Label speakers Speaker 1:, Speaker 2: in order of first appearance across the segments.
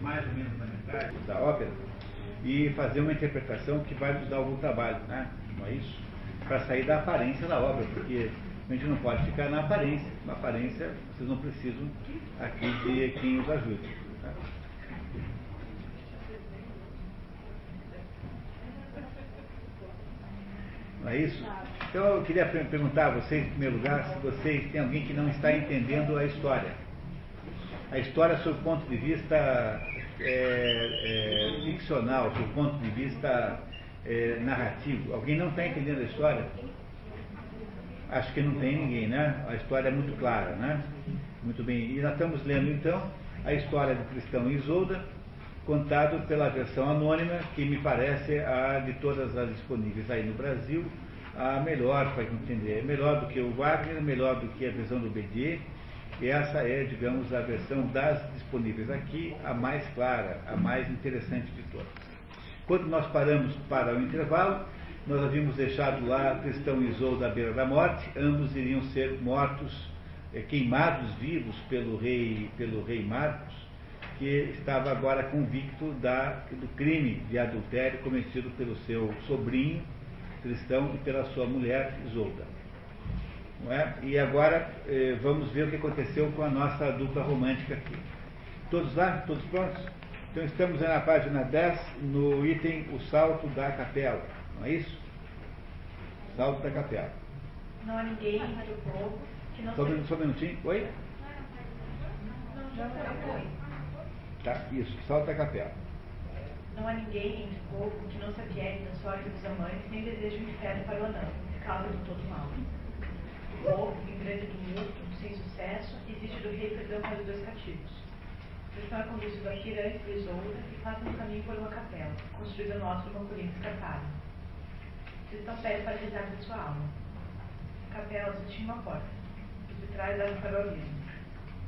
Speaker 1: mais ou menos na metade da ópera e fazer uma interpretação que vai nos dar algum trabalho, né? Não é isso? Para sair da aparência da obra, porque a gente não pode ficar na aparência. Na aparência, vocês não precisam aqui de quem os ajude. Tá? Não é isso? Então eu queria perguntar a vocês, em primeiro lugar, se vocês têm alguém que não está entendendo a história. A história sob o ponto de vista é, é, ficcional, sob o ponto de vista é, narrativo. Alguém não está entendendo a história? Acho que não tem ninguém, né? A história é muito clara, né? Muito bem. E nós estamos lendo então a história do cristão Isolda, contado pela versão anônima, que me parece a de todas as disponíveis aí no Brasil, a melhor para entender. É melhor do que o Wagner, melhor do que a versão do Bedier. E essa é, digamos, a versão das disponíveis aqui, a mais clara, a mais interessante de todas. Quando nós paramos para o intervalo, nós havíamos deixado lá Cristão e Isolda à beira da morte, ambos iriam ser mortos, é, queimados vivos pelo rei, pelo rei Marcos, que estava agora convicto da, do crime de adultério cometido pelo seu sobrinho cristão e pela sua mulher Isolda. É? E agora eh, vamos ver o que aconteceu com a nossa dupla romântica aqui. Todos lá? Todos prontos? Então estamos na página 10, no item O Salto da Capela. Não é isso? Salto da capela.
Speaker 2: Não há ninguém entre o povo que não
Speaker 1: Só, um- só um minutinho. Oi?
Speaker 2: Já foi.
Speaker 1: Tá, isso. Salto da capela.
Speaker 2: Não há ninguém entre o povo que não se apiede da sorte dos amantes, nem deseja o inferno para o anão, causa de todo mal. O povo, em grande tumulto, sem sucesso, exige do rei perdão para os dois cativos. Cristão é conduzido a Pirante de Isolda e passa no caminho por uma capela, construída no alto de uma colina escarpada. Pede para rezar de sua alma. A capela só tinha uma porta, e de trás dava para o abismo.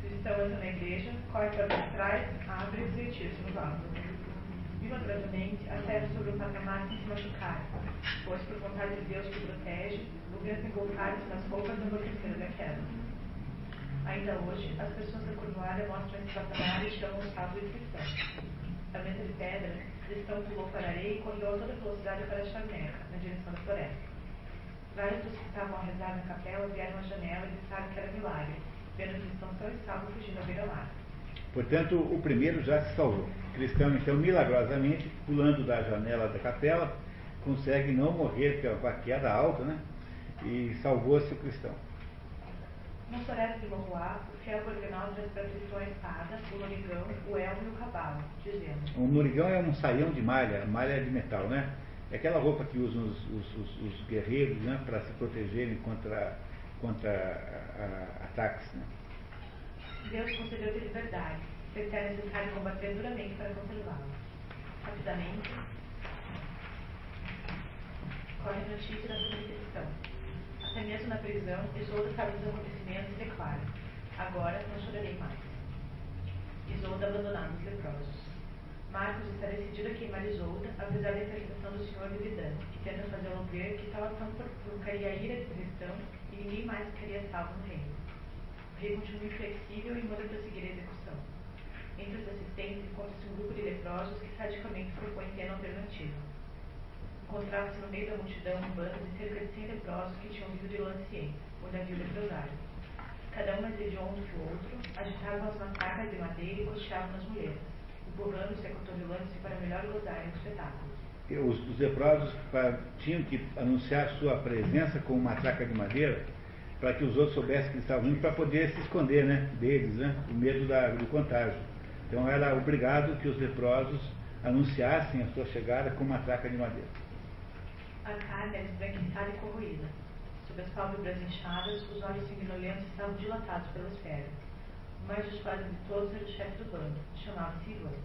Speaker 2: Cristão entra na igreja, corre para trás, abre e retira-se no vaso. Milagrosamente, a terra sobre o patamar sem se machucar, pois por vontade de Deus que protege, o vento engolfar-se nas roupas amorteceram da queda. Ainda hoje, as pessoas da Cornualha mostram esse patamar e chamam o sábado de cristão. A mesa de pedra, cristão pulou para a areia e correu a toda velocidade para a charneca, na direção da floresta. Vários dos que estavam a rezar na capela vieram à janela e disseram que era milagre, vendo que cristão só estava fugindo à beira-mar.
Speaker 1: Portanto, o primeiro já se salvou. O cristão, então, milagrosamente, pulando da janela da capela, consegue não morrer com a queda alta, né? E salvou-se o cristão.
Speaker 2: Na floresta de Morroá, o fiel Borgenal já a espada, o lorigão, o elmo e o cavalo, dizendo:
Speaker 1: Um norigão é um saião de malha, malha de metal, né? É aquela roupa que usam os, os- os- os guerreiros né, para se protegerem contra, contra a- a- ataques. Né?
Speaker 2: Deus concedeu-te liberdade, que era necessário combater duramente para conservá-la. Rapidamente, corre notícia da sua decepção. Até mesmo na prisão, Isolda sabe dos acontecimentos e declara: Agora não chorarei mais. Isolda abandonada os leprosos. Marcos está decidido a queimar Isolda, apesar da interpretação do senhor Vividano, que tenta fazê-lo ver que tal ação provocaria a ira do cristão e ninguém mais ficaria salvo no reino. O rei continua inflexível e manda prosseguir a execução. Entre os assistentes encontra-se um grupo de leprosos que sadicamente propõe pena alternativa. Encontrava-se no meio da multidão um bando de cerca de 100 leprosos que tinham vindo de havia o leprosário. Cada um mais hediondo que o outro, agitavam as macacas de madeira e cocheavam nas muletas, empurrando-se e acotovelando-se para melhor gozarem do espetáculo.
Speaker 1: Os, os leprosos tinham que anunciar sua presença com uma matraca de madeira para que os outros soubessem que eles estavam indo para poder se esconder né, deles, né, o medo da, do contágio. Então era obrigado que os leprosos anunciassem a sua chegada com uma matraca de madeira.
Speaker 2: A carne era esbranquiçada e corroída. Sob as pálpebras inchadas, os olhos sanguinolentos estavam dilatados pelas férias. O mais disparado de todos era o chefe do bando, chamava-se Ivan.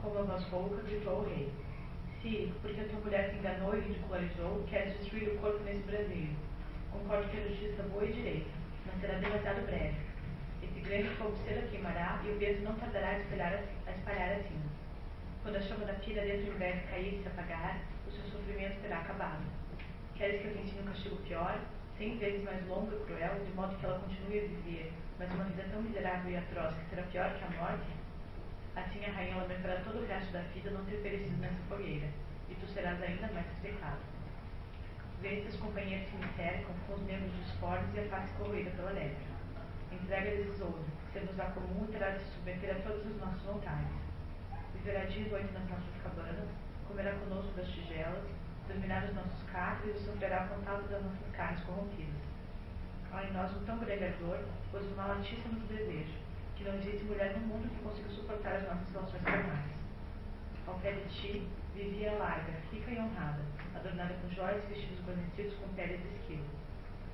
Speaker 2: Com uma voz rouca, gritou ao rei. Círico, porque a tua mulher te enganou e ridicularizou, queres destruir o corpo nesse braseiro. Concordo que a justiça boa e direita, mas será demasiado breve. Grande fogo cedo queimará e o vento não tardará a espalhar a, espalhar a cinza. Quando a chama da pira dentro do inverno cair e se apagar, o seu sofrimento terá acabado. Queres que eu te ensine um castigo pior, cem vezes mais longo e cruel, de modo que ela continue a viver, mas uma vida tão miserável e atroz que será pior que a morte? Assim a rainha lamentará todo o resto da vida não ter perecido nessa fogueira, e tu serás ainda mais respeitado. Vê seus companheiros se me cercam com os membros disformes e a face corroída pela lepra. Entrega-lhes ouro, ser-nos a comum terá de submeter a todas as nossas vontades. Viverá dia e noite nas nossas cabanas, comerá conosco das tigelas, dominar os nossos cátaros e sofrerá contato das nossas carnes corrompidas. Há em nós um tão grande ardor, pois o mal altíssimo nos deseja, que não existe mulher no mundo que consiga suportar as nossas relações carnais. Ao pé de ti, vivia larga, rica e honrada, adornada com joias e vestidos guarnecidos com peles de esquilo.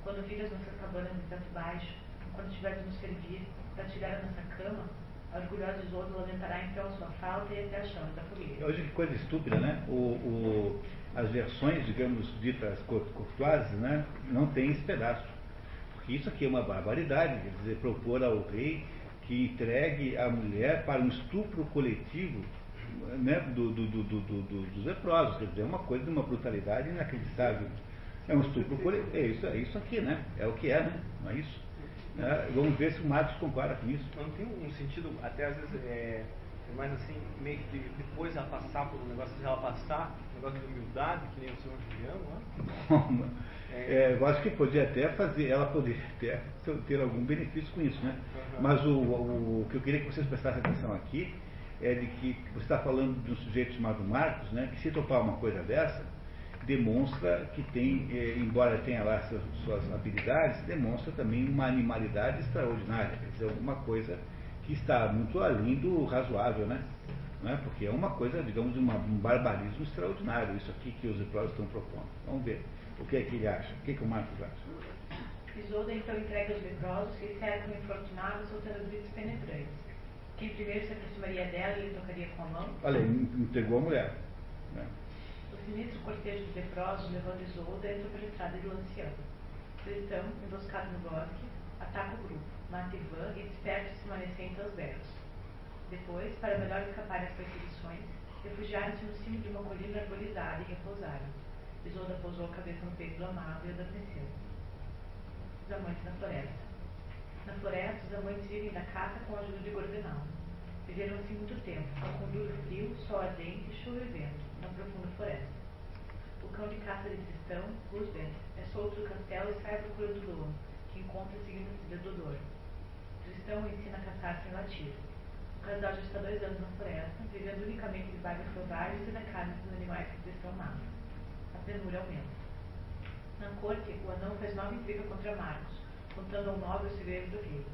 Speaker 2: Quando viras nossas cabanas de baixo, quando tiveres nos servir, partilhar a nossa cama, a orgulhosa Isolda lamentará então a sua falta e até a chama da fogueira.
Speaker 1: Hoje que coisa estúpida, né? O, o, as versões, digamos, ditas courtoises, né? Não tem esse pedaço. Porque isso aqui é uma barbaridade, quer dizer, propor ao rei que entregue a mulher para um estupro coletivo né, do, do, do, dos leprosos. Quer dizer, é uma coisa de uma brutalidade inacreditável. É um estupro coletivo. É isso, é isso aqui, né? É o que é, né? Não é isso? É, vamos ver se o Marcos concorda com isso.
Speaker 3: Não tem um sentido, até às vezes, é, é mais assim, meio que depois ela passar por um negócio, de ela passar, um negócio de humildade, que nem o senhor Juliano,
Speaker 1: né? É, eu acho que podia até fazer, ela poderia até ter algum benefício com isso, né? Uhum. Mas o, o, o, que eu queria que vocês prestassem atenção aqui é de que você está falando de um sujeito chamado Marcos, né? Que se topar uma coisa dessa, demonstra que tem, eh, embora tenha lá suas, suas, habilidades, demonstra também uma animalidade extraordinária, quer dizer, alguma coisa que está muito além do razoável, né? Não é? Porque é uma coisa, digamos, uma, um barbarismo extraordinário, isso aqui que os leprosos estão propondo. Vamos ver. O que é que ele acha? O que, é que o Marcos acha?
Speaker 2: Isolda então entrega os leprosos que cercam infortunados soltando gritos penetrantes. Quem primeiro se aproximaria dela e lhe tocaria com a mão?
Speaker 1: Olha, entregou a mulher.
Speaker 2: Sinistro cortejo de leprosos, levando Isolda, entra pela estrada de Lanciano. Cristão, emboscado no bosque, ataca o grupo, mata Ivan e desperta os remanescentes aos berros. Depois, para melhor escapar das perseguições, refugiaram-se no cimo de uma colina arborizada e repousaram Isolda pousou a cabeça no peito do amado e adormeceu. Os amantes na floresta. Na floresta, os amantes vivem da caça com a ajuda de Gordenal. Viveram assim muito tempo, com duro frio, sol ardente, chuva e vento, na profunda floresta. Cão de caça de Tristão, Gusbert, é solto do castelo e sai à procura do lobo, que encontra seguindo a trilha do dor. Tristão ensina a caçar sem latir. O casal já está dois anos na floresta, vivendo unicamente de vagas selvagens e da carne dos animais que Tristão mata ternura aumenta. Na corte, o anão faz nova intriga contra Marcos, contando ao nobre o segredo do rei.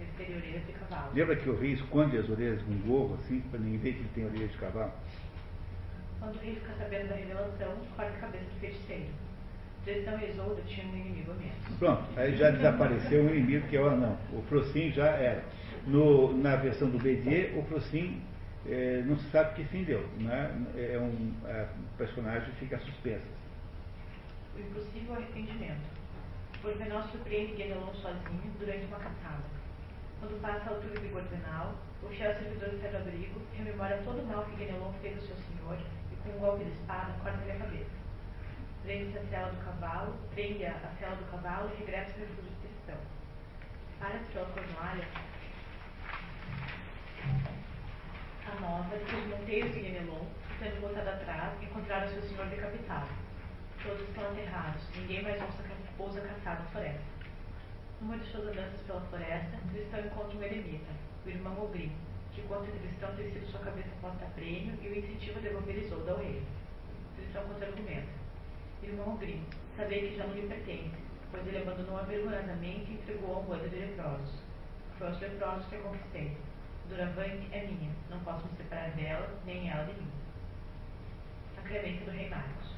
Speaker 2: Ele teria orelhas de cavalo.
Speaker 1: Lembra que o rei esconde as orelhas com um gorro, assim, para ninguém ver que ele tem orelhas de cavalo?
Speaker 2: Quando o rei fica sabendo da revelação, corta a cabeça do feiticeiro. Tristão e Isolda tinham um inimigo a menos.
Speaker 1: Pronto, aí já desapareceu um inimigo que é o anão. O Frocin já era. No, na versão do Bédier, o Frocin eh, não se sabe que fim deu. Né? É um é, personagem que fica suspenso
Speaker 2: o impossível arrependimento. Porvenal surpreende Guenelon sozinho durante uma caçada. Quando passa a altura de Gordenal, o fiel servidor do Pedro-Abrigo rememora todo o mal que Guenelon fez ao seu senhor um golpe de espada corta-lhe a cabeça. Prende-se a cela do cavalo, prende a cela do cavalo e regressa ao refúgio de cristão. Para-se pela fornalha a nova que os monteiros de Guenelon, sendo voltado atrás, encontraram seu senhor decapitado Todos estão aterrados, ninguém mais ousa caçar na floresta. Numa de suas andanças pela floresta, Cristão encontra um eremita, o irmão Ogrim, que conta que Cristão sido sua cabeça posta a prêmio e o incentiva a devolver Isolda ao rei. Cristão contra-argumenta. Irmão Ogrim, sabei que já não lhe pertence, pois ele abandonou-a vergonhosamente e entregou ao bando de leprosos. Foi aos leprosos que a conquistei. Duravante é minha, não posso me separar dela, nem ela de mim. Sacramento do Rei Marcos.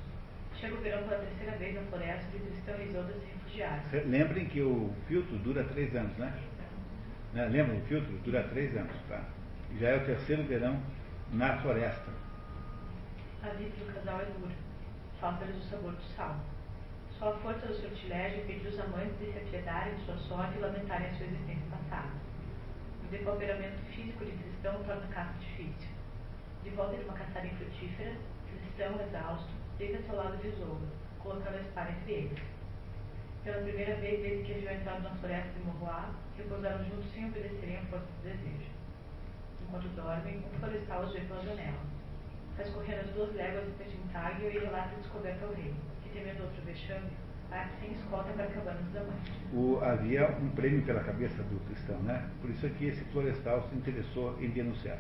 Speaker 2: Chega o verão pela terceira vez na floresta de cristão e Isolda se refugiaram.
Speaker 1: Lembrem que o filtro dura três anos, né? né? Lembram? O filtro dura três anos, tá? Já é o terceiro verão na floresta.
Speaker 2: A vida do casal é dura. Falta-lhes o sabor do sal. Só a força do sortilégio impediu os amantes de se apiedarem de sua sorte e lamentarem a sua existência passada. O depauperamento físico de cristão torna a caça difícil. De volta de uma caçada infrutífera, cristão, exausto, deita-se ao lado de Isolda, colocando a espada entre eles. Pela primeira vez desde que haviam entrado na floresta de Morroá, repousaram juntos sem obedecerem à força do desejo. Enquanto dormem, um florestal os vê pela janela. Faz correr as duas léguas do Petintag e relata a descoberta ao rei, que temendo outro vexame, parte sem escolta para a cabana dos amantes.
Speaker 1: O, havia um prêmio pela cabeça do cristão, né? Por isso é que esse florestal se interessou em denunciar.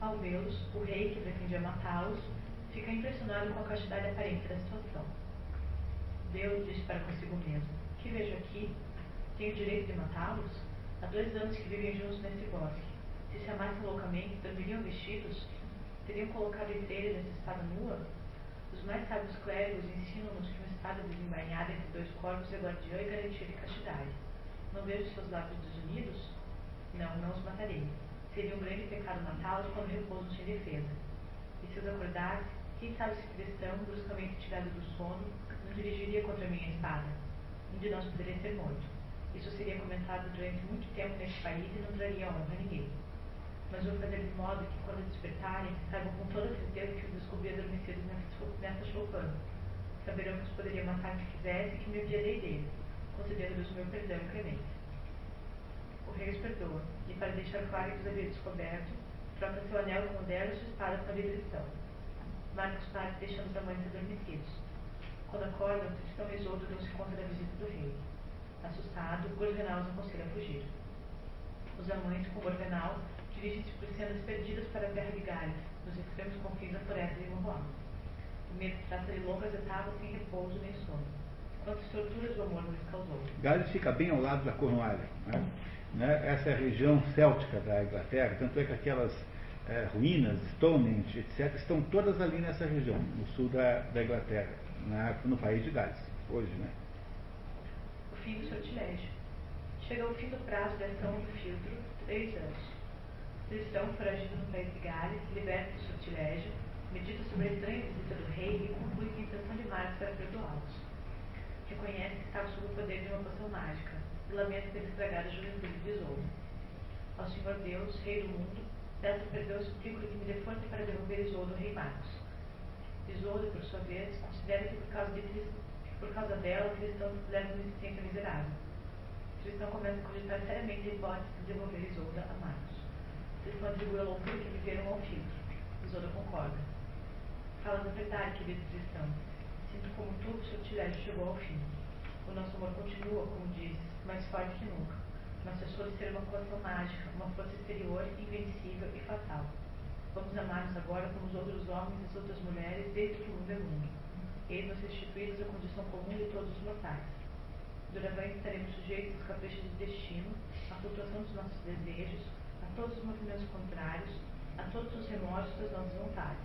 Speaker 2: Ao vê-los, o rei, que pretendia matá-los, fica impressionado com a castidade aparente da situação. Deus disse para consigo mesmo: Que vejo aqui? Tenho o direito de matá-los? Há dois anos que vivem juntos nesse bosque. Se se amassem loucamente, dormiriam vestidos? Teriam colocado entre eles essa espada nua? Os mais sábios clérigos ensinam-nos que uma espada desembainhada entre dois corpos é guardiã e garantia de castidade. Não vejo seus lábios desunidos? Não, não os matarei. Seria um grande pecado matá-los quando repouso sem defesa. E se os acordasse, quem sabe se cristão, bruscamente tirado do sono, não dirigiria contra a espada? Um de nós poderia ser morto. Isso seria comentado durante muito tempo neste país e não traria honra a ninguém. Mas vou fazer de modo que, quando despertarem, saibam com toda certeza que os descobri adormecidos nessa choupana. Saberão que os poderia matar se quisesse e que me odiarei deles, concedendo-lhes o meu perdão e clemência. O rei os perdoa, e para deixar claro que os havia descoberto, troca seu anel com o dela e sua espada com a Tristão. Marca os deixando os amantes adormecidos. Quando acordam, Tristão e Isoldo dão-se conta da visita do rei. Assustado, Gorvenal os aconselha a fugir. Os amantes, com Gorvenal, dirigem-se por cenas perdidas para a terra de Gales, nos extremos confins da floresta de Monroe. O medo trata de longas etapas sem repouso nem sono. Quantas torturas o amor nos causou.
Speaker 1: Gales fica bem ao lado da Cornualha. Né? Né? Essa é a região céltica da Inglaterra, tanto é que aquelas é, ruínas, Stonehenge, etc., estão todas ali nessa região, no sul da, da Inglaterra, na, no país de Gales, hoje, né?
Speaker 2: fim do sortilégio. Chega ao fim do prazo da ação do filtro, três anos. Cristão, foragido no país de Gales, liberta do sortilégio, medita sobre a estranha visita do rei e conclui que a intenção de Marcos era perdoá-los. Reconhece que estava sob o poder de uma poção mágica e lamenta ter estragado a juventude de Isoldo. Ao Senhor Deus, Rei do mundo, peço perdão e suplico que me dê força para derrubar Isoldo, Rei Marcos. Isoldo, por sua vez, considera que por causa de por causa dela, o cristão leva uma existência miserável. O cristão começa a cogitar seriamente a hipótese de devolver Isolda a Marcos. Cristão atribui a loucura que viveram ao filtro. Isolda concorda. Falas a verdade, querido cristão. Sinto como tu, o sortilégio chegou ao fim. O nosso amor continua, como dizes, mais forte que nunca. Mas cessou de ser uma coação mágica, uma força exterior, invencível e fatal. Vamos amar-nos agora como os outros homens e as outras mulheres, desde que o mundo é mundo eis-nos restituídos à condição comum de todos os mortais. Doravante estaremos sujeitos aos caprichos do destino, à flutuação dos nossos desejos, todos os movimentos contrários, a todos os remorsos das nossas vontades.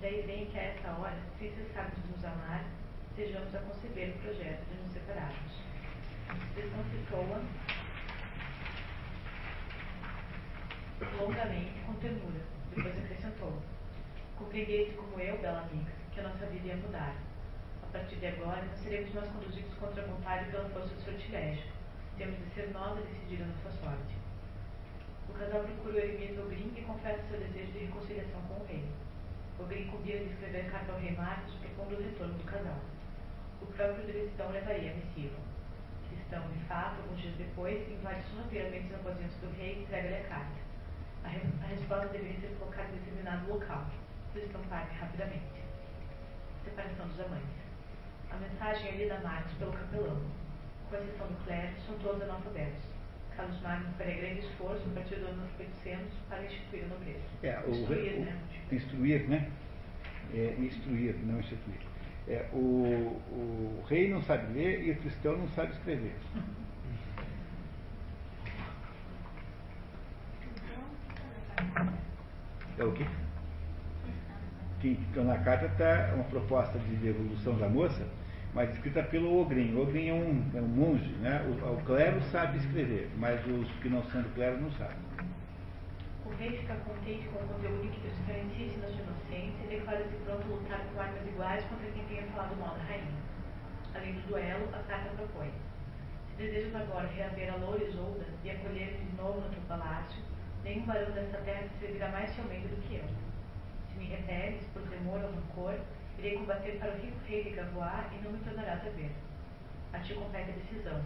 Speaker 2: Daí vem que a essa hora, sem cessarmos de nos amar, estejamos a conceber o projeto de nos separarmos. Expressão citou-a longamente, com ternura, depois acrescentou: Compreendeste como eu, bela amiga, que a nossa vida ia mudar. A partir de agora, não seremos mais conduzidos contra a vontade pela força do sortilégio. Temos de ser nós a decidir a nossa sorte. O casal procura o eremita Ogrin e confessa seu desejo de reconciliação com o rei. Ogrin cumpria de escrever carta ao rei Marcos propondo o retorno do casal. O próprio Cristão levaria a missiva. Cristão, de fato, alguns dias depois, invade sorrateiramente os aposentos do rei e entrega-lhe a carta. A, re a resposta deveria ser colocada em determinado local. Cristão parte rapidamente separação dos amantes. A mensagem é lida a Marcos pelo capelão. Com exceção do clero, são todos analfabetos. Carlos Magno faria grande esforço a partir do ano 800 para instituir a nobreza.
Speaker 1: É, o
Speaker 2: instruir,
Speaker 1: o,
Speaker 2: né?
Speaker 1: Instruir, né? É, instruir, não instituir. É, o, o rei não sabe ler e o cristão não sabe escrever. É o quê? que então, na carta está uma proposta de devolução da moça, mas escrita pelo Ogrin. O Ogrin é um, é um monge, né? O, o, clero sabe escrever, mas os que não são do clero não sabem.
Speaker 2: O rei fica contente com o conteúdo que diferencia-se na sua inocência e declara-se pronto a lutar com armas iguais contra quem tenha falado mal da rainha. Além do duelo, a carta propõe. Se desejas agora reaver a Loura Isolda e acolher de novo no teu palácio, nenhum barão desta terra te servirá mais fielmente do que eu se me repeles por temor ou rancor, irei combater para o rico rei de Gavoar e não me tornarás a ver. A ti compete a decisão.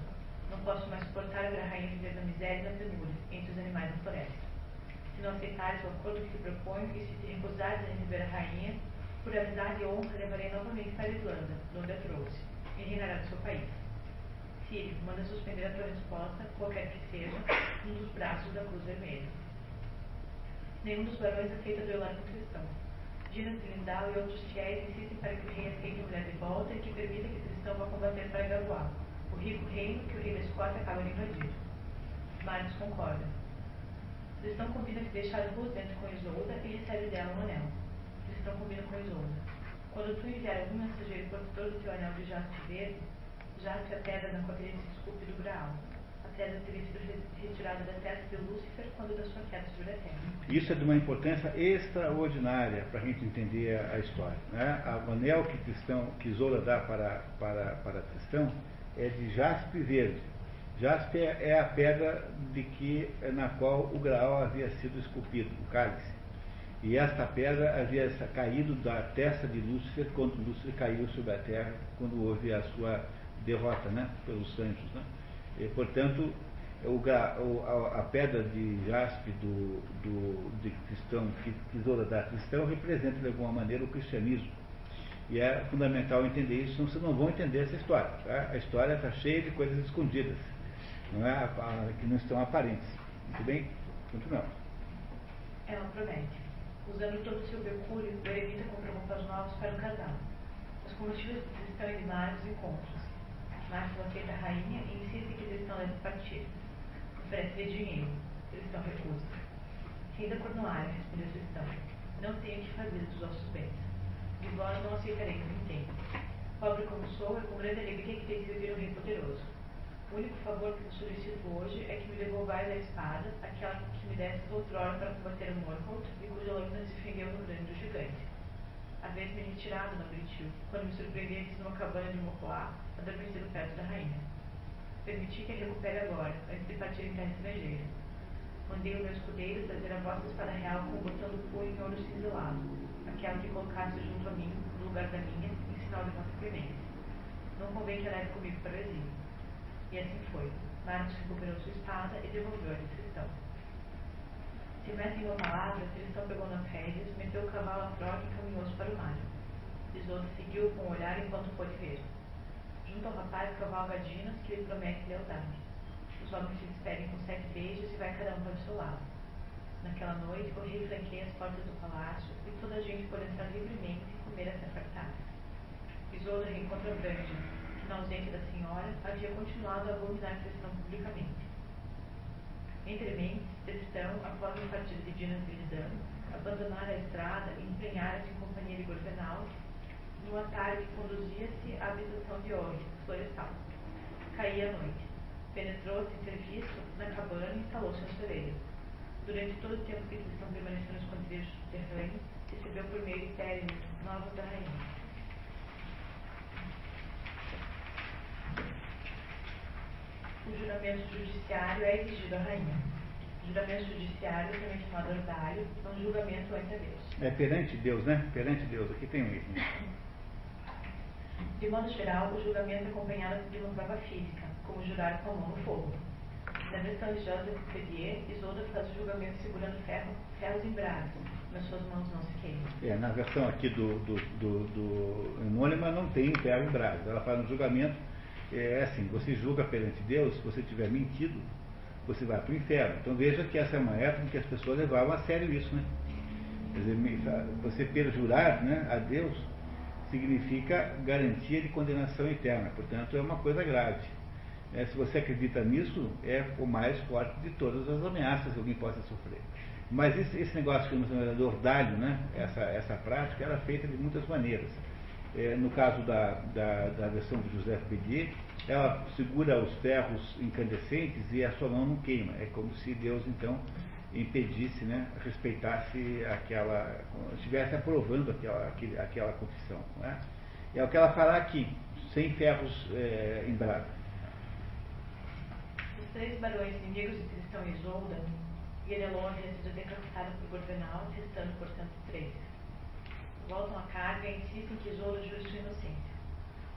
Speaker 2: Não posso mais suportar a rainha viver na miséria e na penúria, entre os animais da floresta. Se não aceitares o acordo que te proponho e se te recusares a receber a rainha, por amizade e honra levarei novamente para a Irlanda, de onde a trouxe, e reinará do seu país. Sírio, manda suspender a tua resposta, qualquer que seja, um dos braços da cruz vermelha. Nenhum dos barões aceita duelar com cristão. Dinas de Lindau e outros fiéis insistem para que o rei aceite a mulher de volta e que permita que cristão vá combater para Garuá, o rico reino que o rei da Escócia acaba de invadir. Marius concorda. Cristão combina que deixar duas dentro com Isolda e recebe dela um anel. Cristão combina com Isolda. Quando tu enviar algum mensageiro portador do teu anel de jaspe verde, jaspe a pedra na teria se esculpe do Graal. A pedra teria sido da testa de Lúcifer quando da sua queda sobre a terra.
Speaker 1: Isso é de uma importância extraordinária para a gente entender a história. Né? O anel que, cristão, que Isolda dá para, para, para Cristão é de jaspe verde. Jaspe é a pedra de que, na qual o Graal havia sido esculpido, o cálice. E esta pedra havia caído da testa de Lúcifer quando Lúcifer caiu sobre a terra, quando houve a sua derrota né, pelos anjos. Né? E, portanto, o, a, a, pedra de jaspe do, do, de cristão, que tesoura da cristão, representa de alguma maneira o cristianismo. E é fundamental entender isso, senão vocês não vão entender essa história. Tá? A história está cheia de coisas escondidas, não é? que não estão aparentes. Muito bem? Continuamos.
Speaker 2: Ela promete. Usando todo o seu mercúrio, o evita compra roupas novas para o casal. Os combustíveis estão em vários encontros. Márcio aceita a rainha e insiste que eles estão deve partir. Oferece-lhe dinheiro. Estão recusa. Rei da Cornualha, respondeu Tristão. Não tenho o que fazer dos vossos bens. De não aceitarei que me entenda. Pobre como sou, é com grande alegria que tenho servir um rei poderoso. O único favor que vos solicito hoje é que me devolvais a espada, aquela que me destes outrora para combater o Morgoth e cuja lâmina se defendeu no grande do gigante. Havia-me retirado na Britil, quando me surpreendestes numa cabana de Mocoá, adormecido perto da rainha. Permiti que a recupere agora, antes de partir em terra estrangeira. Mandei o meu escudeiro trazer a vossa espada real com o botão do punho em ouro cinzelado, aquela que colocaste junto a mim, no lugar da minha, em sinal de vossa clemência. Não convém que a leve comigo para o exílio. E assim foi. Marcos recuperou sua espada e devolveu a de Tristão. Se em uma palavra, Tristão pegou nas rédeas, meteu o cavalo à troca e caminhou-se para o mar. Isolde seguiu com o olhar enquanto pôde ver. Junto ao rapaz cavalga Dinas, que lhe promete lealdade. Os homens se despedem com sete beijos e vai cada um para o seu lado. Naquela noite, o rei franqueia as portas do palácio e toda a gente pode entrar livremente e comer até fartar. Isolda reencontra Brandon, na ausência da senhora, havia continuado a abominar a publicamente. Entre mentes, Tristão, após o partido de Dinas Grisano, abandonara a estrada e emprenhara-se em companhia de Gorvenal no atalho que conduzia-se à habitação de Ori, florestal. Caía a noite. Penetrou sem serviço na cabana e instalou-se na soleira. Durante todo o tempo que Tristão permaneceu nos esconderijos subterrâneos, recebeu por meio de novas da rainha. o juramento judiciário é exigido à rainha. O juramento judiciário, também chamado ordalho, é um julgamento ante a Deus.
Speaker 1: É perante Deus, né? Perante Deus. Aqui tem um item.
Speaker 2: De modo geral, o julgamento é acompanhado de uma prova física, como jurar com a mão no fogo. Na versão de Joseph Pedier, Isolda faz o julgamento segurando ferro, ferros em brasa, mas suas mãos não se queimam.
Speaker 1: É, na versão aqui do, do, do, do não tem ferro em brasa. Ela faz um julgamento é assim, você julga perante Deus, se você tiver mentido, você vai para o inferno. Então veja que essa é uma época em que as pessoas levavam a sério isso, né? Quer dizer, você perjurar né, a Deus significa garantia de condenação eterna, portanto é uma coisa grave. É, se você acredita nisso, é o mais forte de todas as ameaças que alguém possa sofrer. Mas esse, esse negócio que nós chamamos de ordalho, né, essa, essa prática, era feita de muitas maneiras é, no caso da, da, da, versão de José Bedier, ela segura os ferros incandescentes e a sua mão não queima. É como se Deus, então, impedisse, né, respeitasse aquela, estivesse aprovando aquela, aquela confissão. Não é? o que ela fará aqui, sem ferros é, em brasa.
Speaker 2: Os três barões inimigos de Cristão e Isolda, Guerelone tinha sido decapitado por Gorvenal, restando, portanto, três voltam à carga e insistem que Isolda jure sua inocência.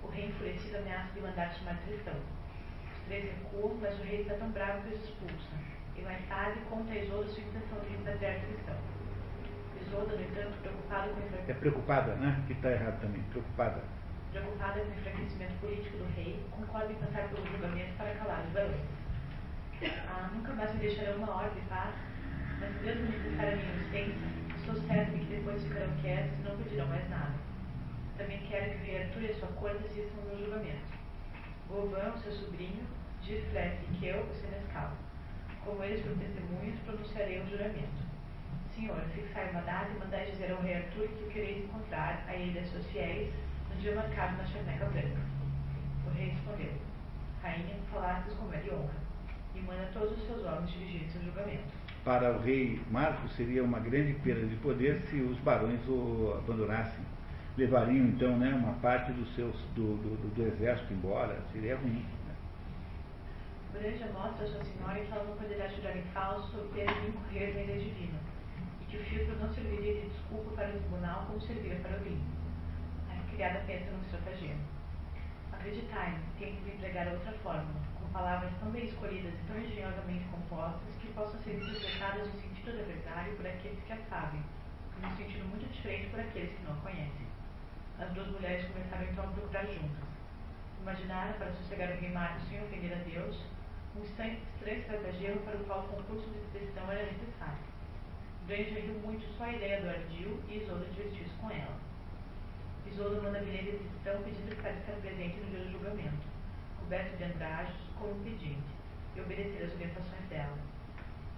Speaker 2: O rei enfurecido ameaça de mandar chamar Tristão. Os três recuam, mas o rei está tão bravo que os expulsa. e mais tarde conta a Isolda sua intenção de repatriar cristão. Isolda, no entanto, preocupada com o
Speaker 1: É
Speaker 2: enfraquecimento.
Speaker 1: preocupada, né? Que está errado também. Preocupada.
Speaker 2: Preocupada com o enfraquecimento político do rei, concorda em passar pelo julgamento para calar os barões. Ah, nunca mais me deixarão uma hora de paz, mas se Deus me a minha licença, estou certa de que depois ficarão quietos e não pedirão mais nada. Também quero que Arthur e sua corte assistam ao meu julgamento. Govan, seu sobrinho, Giflet e Keu, o senescal. Como eles por testemunhas, pronunciarei o juramento. Senhor, fixai uma data e mandai dizer ao rei Arthur que o quereis encontrar a ele e seus fiéis no dia marcado na charneca branca. O rei respondeu, Rainha, falastes como é de honra, e manda todos os seus homens dirigirem-se ao julgamento.
Speaker 1: Para o rei Marcos seria uma grande perda de poder se os barões o abandonassem. Levariam então né, uma parte dos seus, do, do, do exército embora, seria ruim. Né?
Speaker 2: Branja mostra a sua senhora que ela não poderá jurar em falso sob pena de incorrer na lei divina, e que o filtro não serviria de desculpa para o tribunal como servira para o vinho. A criada pensa num estratagema. Acreditai-me, tenho que empregar outra fórmula, com palavras tão bem escolhidas e tão engenhosamente compostas que possam ser interpretadas no sentido da verdade por aqueles que a sabem, num sentido muito diferente por aqueles que não a conhecem. As duas mulheres começaram então a procurar juntas. Imaginaram, para sossegar rei Marcos sem ofender a Deus, um estranho estratagema para o qual o concurso de deteção era necessário. Branja riu muito só a ideia do ardil e Isolda divertiu-se com ela. Isolda manda vir a deteção pedindo para estar presente no dia do julgamento, coberto de andrajos como um pedinte, e obedecer às orientações dela.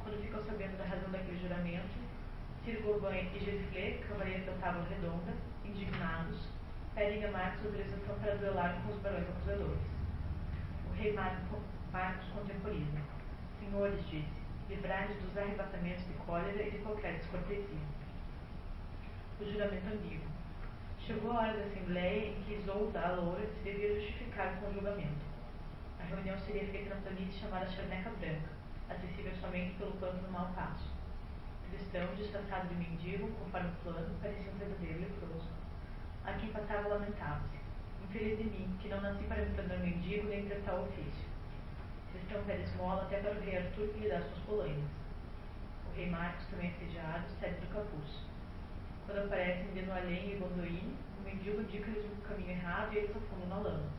Speaker 2: Quando ficam sabendo da razão daquele juramento, Sir Govan e Gesfle, cavaleiros da tábua redonda, indignados, pedem a Marcos autorização para duelar com os barões acusadores. O rei Marcos, Marcos contemporiza. Senhores, disse, livrai-nos dos arrebatamentos de cólera e de qualquer descortesia. O juramento ambíguo. Chegou a hora da Assembleia em que Isolda, a loura, se devia justificar com o julgamento. A reunião seria feita na planície chamada Charneca Branca, acessível somente pelo canto do mau passo. Cristão, disfarçado de mendigo, conforme o plano, parecia um verdadeiro leproso. A quem passava lamentava-se. Infeliz de mim, que não nasci para me tornar mendigo nem prestar ofício. Cristão pede esmola até para o rei Arthur que lhe dá suas polainas. O rei Marcos, também assediado, cede do capuz. Quando aparecem Denoalém e Gondoine, o mendigo indica-lhes o caminho errado e eles afundam na lama.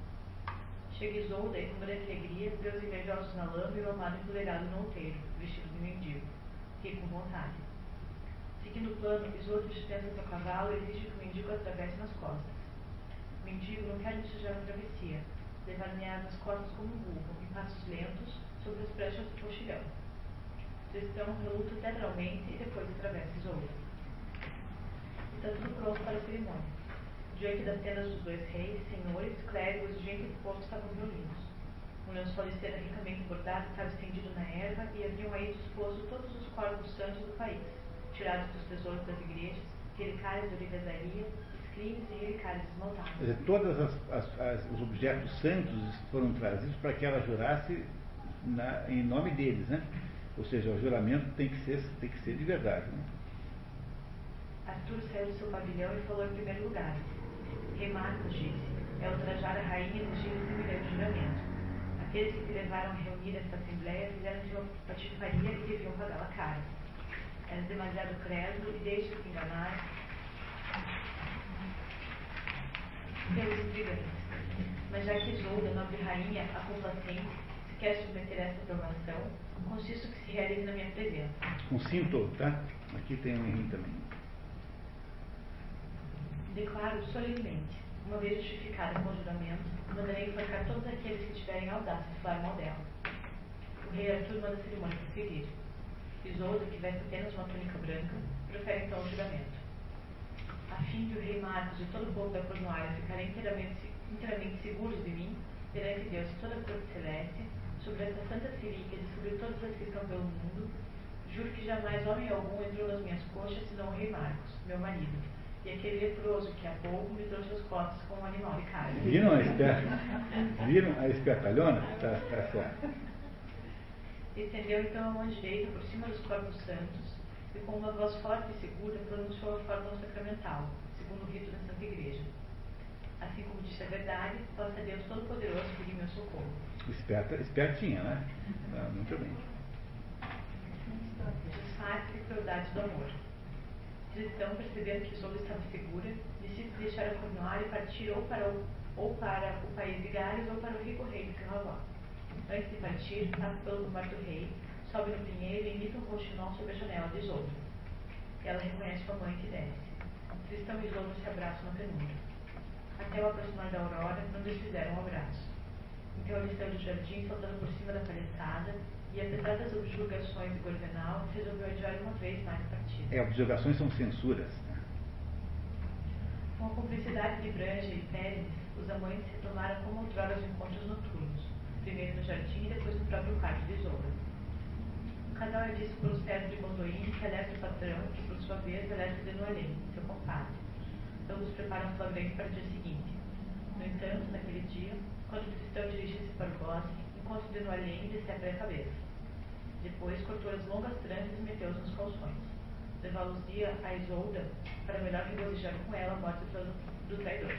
Speaker 2: Chega Isolda e, com grande alegria, vê os invejosos na lama e o amado empoleirado no outeiro, vestido de mendigo, ri com vontade. Seguindo o plano, Isolda dispensa seu cavalo e exige que o mendigo atravesse nas costas. O mendigo não quer desejar a travessia, levar-me-á nas costas como um burro, em passos lentos, sobre as brechas do pochilhão. Tristão reluta teatralmente e depois atravessa Isolda. Está tudo pronto para a cerimônia. Diante das tendas dos dois reis, senhores, clérigos gente do povo estavam reunidos. Um lençol de seda ricamente bordado estava estendido na erva e haviam aí disposto todos os corpos santos do país, tirados dos tesouros das igrejas, relicários de orivesaria, escrines e.
Speaker 1: Quer dizer, todos os objetos santos foram trazidos para que ela jurasse na, em nome deles, né? Ou seja, o juramento tem que ser, tem que ser de verdade. Né?
Speaker 2: Arthur saiu do seu pavilhão e falou em primeiro lugar. Rei Marcos disse, é ultrajar a rainha e exigir semelhante juramento. Aqueles que te levaram a reunir esta assembleia fizeram de uma patifaria e deviam pagá-la cara. És demasiado crédulo e deixa-se enganar pelos intrigantes. Mas já que Isolda, nobre rainha, a complacente, se quer submeter a esta aprovação, consisto que se realize na minha presença.
Speaker 1: Com cinto, tá? Aqui tem um errinho também.
Speaker 2: Declaro solenemente, uma vez justificada com o juramento, mandarei enforcar todos aqueles que tiverem audácia de falar mal dela. O rei Arthur manda a cerimônia prosseguir. Isolda, que veste apenas uma túnica branca, profere então o juramento. A fim de o rei Marcos e todo o povo da Cornualha ficarem inteiramente, inteiramente seguros de mim, perante Deus e toda a corte celeste, sobre esta santa relíquia e sobre todas as que estão pelo mundo, juro que jamais homem algum entrou nas minhas coxas senão o rei Marcos, meu marido, e aquele leproso que há pouco me trouxe as costas como um animal de carne.
Speaker 1: Viram a, esper... Viram a espertalhona? Tá, tá certo.
Speaker 2: Estendeu então a mão direita por cima dos corpos santos e com uma voz forte e segura pronunciou a fórmula sacramental, segundo o rito da Santa Igreja. Assim como disse a verdade, possa Deus Todo-Poderoso pedir meu socorro.
Speaker 1: Esperta, espertinha, né? Tá, muito bem.
Speaker 2: disfarces e crueldades do amor. Tristão, percebendo que Isolda estava segura, decide deixar a Cornualha e partir ou para o, ou para o país de Gales ou para o rico rei de Carvalho. Antes de partir, passa pelo pomar do rei, sobe no pinheiro e imita um rouxinol sobre a janela de Isolda. Ela reconhece sua mãe que desce. Tristão e Isolda se abraçam na penumbra. Até o aproximar da aurora, não desfizeram um abraço. Então ele saiu do jardim, saltando por cima da palhaçada, e apesar das objurgações de Gorvenal, resolveu adiar uma vez mais a partida.
Speaker 1: É, objurgações são censuras. Né?
Speaker 2: Com a cumplicidade de Branja e Pérez, os amantes retomaram como outrora os encontros noturnos, primeiro no jardim e depois no próprio quarto de Isolda. O casal é visto pelos pés de Gondoin, que alerta o patrão, que por sua vez alerta de Noalém, seu compadre. Ambos preparam o flagrante para o dia seguinte. No entanto, naquele dia, quando o cristão dirige-se para o bosque, encontra de Noalém e decepra a cabeça. Depois cortou as longas tranças e meteu-os nos calções. Levá-los-ia a Isolda para melhor regozijar com ela a morte do traidor.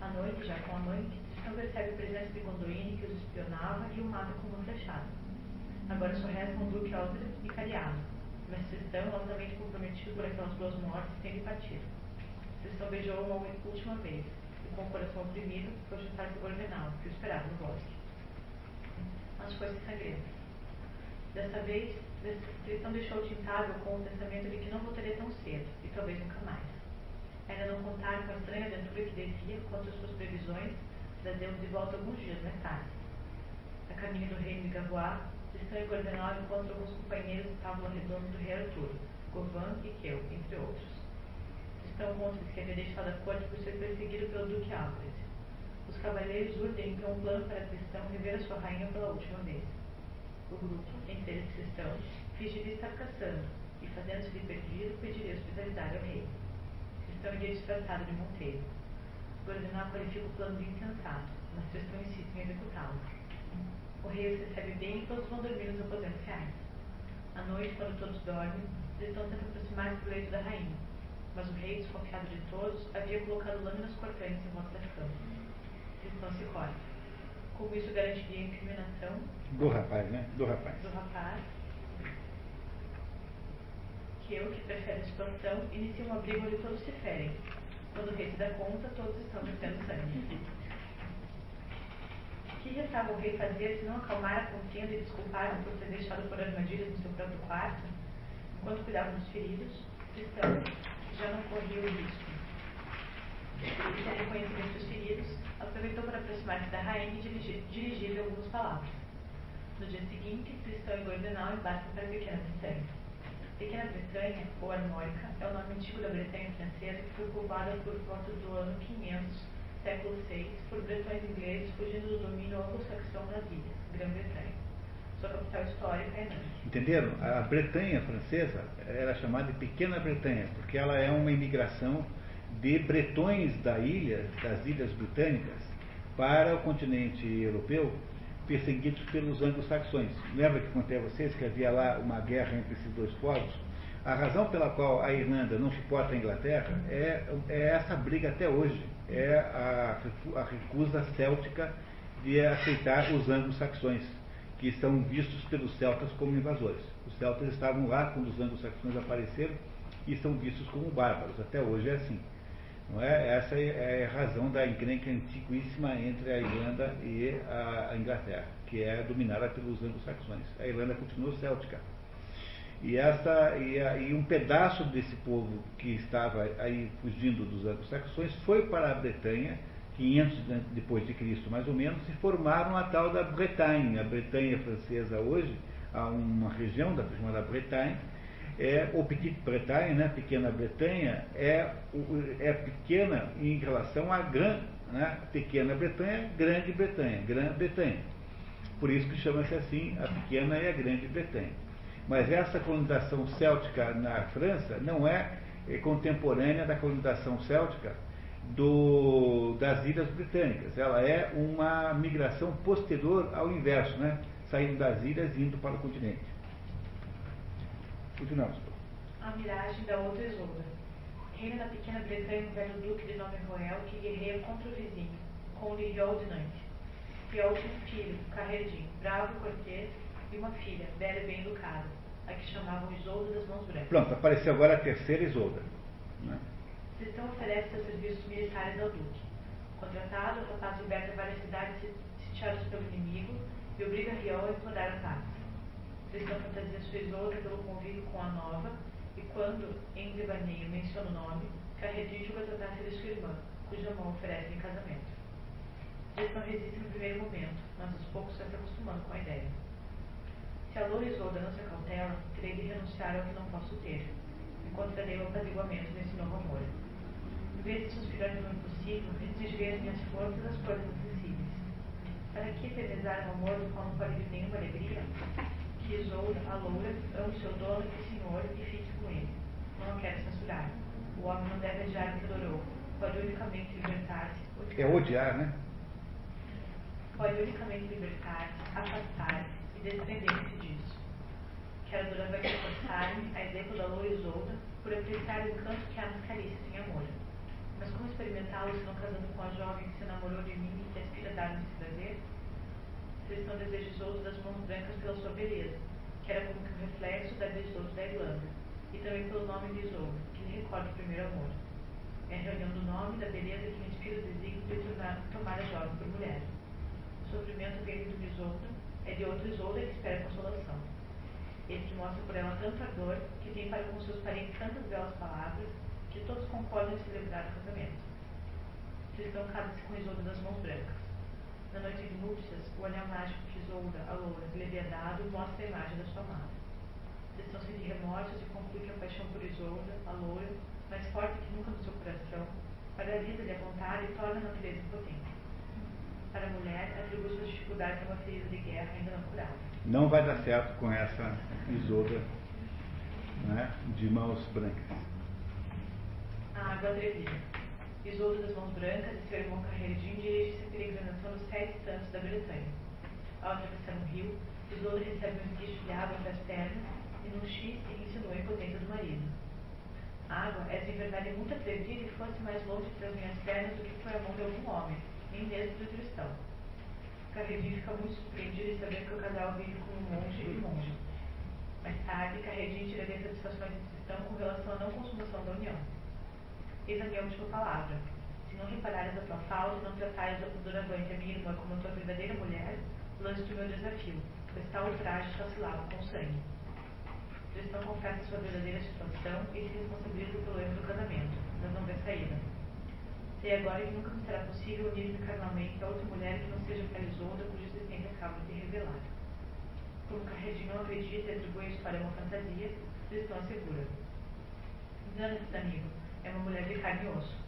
Speaker 2: À noite, já com a amante, Tristão percebe a presença de Gondolini que os espionava e o mata com uma flechada. Agora só restam Duque Alfred e Cariado, mas Tristão, altamente comprometido por aquelas duas mortes, tem de partir. Tristão beijou uma última vez, e com o coração oprimido, foi juntar-se ao Gorvenal, que o esperava no bosque. Mas foi-se sangrento. Dessa vez, Tristão deixou o Tintável com o pensamento de que não voltaria tão cedo, e talvez nunca mais. Ainda não contaram com a estranha aventura que devia, quanto às suas previsões, trazê-lo de volta alguns dias mais tarde. A caminho do reino de Gavois, Tristão e Gordenal encontram alguns companheiros do tábua redondo do rei Arturo, Govan e Keu, entre outros. Tristão conta que havia deixado a corte por ser perseguido pelo Duque Alfred. Os cavaleiros urdem então um plano para Tristão rever a sua rainha pela última vez. O grupo, entre eles Tristão, fingiria estar caçando e, fazendo-se de perdido, pediria hospitalidade ao rei. Tristão iria disfarçado de monteiro. Gordenal qualifica o plano de insensato, mas Tristão insiste em executá-lo. O rei os recebe bem e todos vão dormir nos aposentos reais. À noite, quando todos dormem, Tristão tenta aproximar-se do leito da rainha, mas o rei, desconfiado de todos, havia colocado lâminas cortantes em volta das camas. Tristão se corta. Como isso garantiria a incriminação
Speaker 1: do rapaz, né? Do rapaz.
Speaker 2: Do rapaz. Que eu, que prefere a situação, inicia uma briga onde todos se ferem. Quando o rei se dá conta, todos estão descendo sangue. O que restava o rei fazer se não acalmar a consciência e desculpar por ter deixado por armadilhas no seu próprio quarto? Enquanto cuidava dos feridos, Tristão já não corria o risco. E sem reconhecimento dos feridos, aproveitou para aproximar-se da rainha e dirigir-lhe algumas palavras. No dia seguinte, Tristão e Gordenal embarcam para a Pequena Bretanha. Pequena Bretanha, ou Armórica, é o nome antigo da Bretanha francesa que foi povoada por volta do ano 500, século VI, por bretões ingleses fugindo do domínio anglo-saxão das ilhas, Grã-Bretanha. Sua capital histórica é Nantes.
Speaker 1: Entenderam? A Bretanha francesa era chamada de Pequena Bretanha, porque ela é uma imigração de bretões da ilha, das ilhas britânicas, para o continente europeu, perseguidos pelos anglo-saxões. Lembra que contei a vocês que havia lá uma guerra entre esses dois povos? A razão pela qual a Irlanda não suporta a Inglaterra é, é essa briga até hoje, é a, a recusa céltica de aceitar os anglo-saxões, que são vistos pelos celtas como invasores. Os celtas estavam lá quando os anglo-saxões apareceram e são vistos como bárbaros. Até hoje é assim. Não é? Essa é a razão da encrenca antiquíssima entre a Irlanda e a Inglaterra, que é dominada pelos anglo-saxões. A Irlanda continua céltica. E, essa, e, a, e, um pedaço desse povo que estava aí fugindo dos anglo-saxões foi para a Bretanha, 500 depois de Cristo mais ou menos, e formaram a tal da Bretanha. A Bretanha francesa hoje, há uma região da chamada Bretanha, é, o Petit Bretagne, né, Pequena Bretanha, é, é pequena em relação à Gran, né, Pequena Bretanha, Grande Bretanha, Grande Bretanha. Por isso que chama-se assim a Pequena e a Grande Bretanha. Mas essa colonização céltica na França não é, é contemporânea da colonização céltica do, das ilhas britânicas. Ela é uma migração posterior ao inverso, né, saindo das ilhas e indo para o continente. Continuamos.
Speaker 2: A miragem da outra Isolda. Reina da pequena Bretanha um velho duque de nome Roel que guerreia contra o vizinho, com o Riol de Nantes. Tinha um filho, Carredinho, bravo e cortês, e uma filha, bela e bem educada. a que chamavam Isolda das Mãos Brancas.
Speaker 1: Pronto, apareceu agora a terceira Isolda. Né?
Speaker 2: Tristão oferece seus serviços militares ao Duque. Contratado, o rapaz liberta várias cidades sitiadas pelo inimigo e obriga Riol a implorar a paz. Tristão fantasia sua Isolda pelo convívio com a nova e quando, em devaneio, menciona o nome, Carredin julga tratar-se de sua irmã, cuja mão oferece em casamento. Tristão resiste no primeiro momento, mas aos poucos vai se acostumando com a ideia. Se a loura Isolda não se acautela, terei de renunciar ao que não posso ter. Encontrarei o apaziguamento nesse novo amor. Em vez de suspirar pelo impossível, restringirei as minhas forças às coisas acessíveis. Para que eternizar um amor do qual não pode vir nenhuma alegria? Que Isolda, a loura, ame seu dono e senhor e fique com ele. Não a quero censurar. O homem não deve adiar o que adorou. Pode unicamente libertar-se.
Speaker 1: É odiar, né?
Speaker 2: Pode unicamente libertar-se, afastar-se e desprender-se disso. Quero duramente forçar-me, a exemplo da loura Isolda, por apreciar o encanto que há nas carícias em amor. Mas como experimentá-lo se não casando com a jovem que se enamorou de mim e que aspira a dar-me esse prazer? Cristão deseja Isolda das mãos brancas pela sua beleza, que era como que um reflexo da Isolda da Irlanda, e também pelo nome de Isolda, que lhe recorda o primeiro amor. É a reunião do nome da beleza que inspira o desígnio de tornar, tomar a jovem por mulher. O sofrimento vindo de Isolda é de outro Isolda que espera consolação. Esse que mostra por ela tanta dor, que tem para com seus parentes tantas belas palavras, que todos concordam em celebrar o casamento. Tristão casa-se com Isolda das mãos brancas. Na noite de núpcias, o olhar mágico que Isolda, a loura, lhe havia dado, mostra a imagem da sua amada. Tristão sente remorsos e conclui que a paixão por Isolda, a loura, mais forte que nunca no seu coração, paralisa-lhe a vontade e torna a natureza impotente. Para a mulher, atribui suas dificuldades a uma ferida de guerra ainda não curada.
Speaker 1: Não vai dar certo com essa Isolda né, de mãos brancas.
Speaker 2: A água atrevida. Isolda das mãos brancas e seu irmão Carreirinho peregrinação dos sete santos da Bretanha. Ao atravessar um rio, Isolda recebe um esguicho de água entre as pernas e num X insinuou a impotência do marido. A água é de verdade muito atrevida e fosse mais longe das minhas pernas do que foi a mão de algum homem, nem mesmo do cristão. Carredin fica muito surpreendido em saber que o casal vive como um monge e monge. Mais tarde, Carredin tiraria satisfações de cristão com relação à não consumação da união. Eis a minha última palavra. Se não reparares a tua falta e não tratares doravante a minha irmã como a tua verdadeira mulher, lance-te o meu desafio, pois tal ultraje lava com sangue. Cristão confessa sua verdadeira situação e se responsabiliza pelo erro do casamento, mas não vê saída. Sei agora que nunca será possível unir-me carnalmente a outra mulher que não seja Carizolda, cuja existência acaba de revelar. Como Carredin não acredita e atribui a história a uma fantasia, Cristão assegura. Engana-se, amigo, é uma mulher de carne e osso.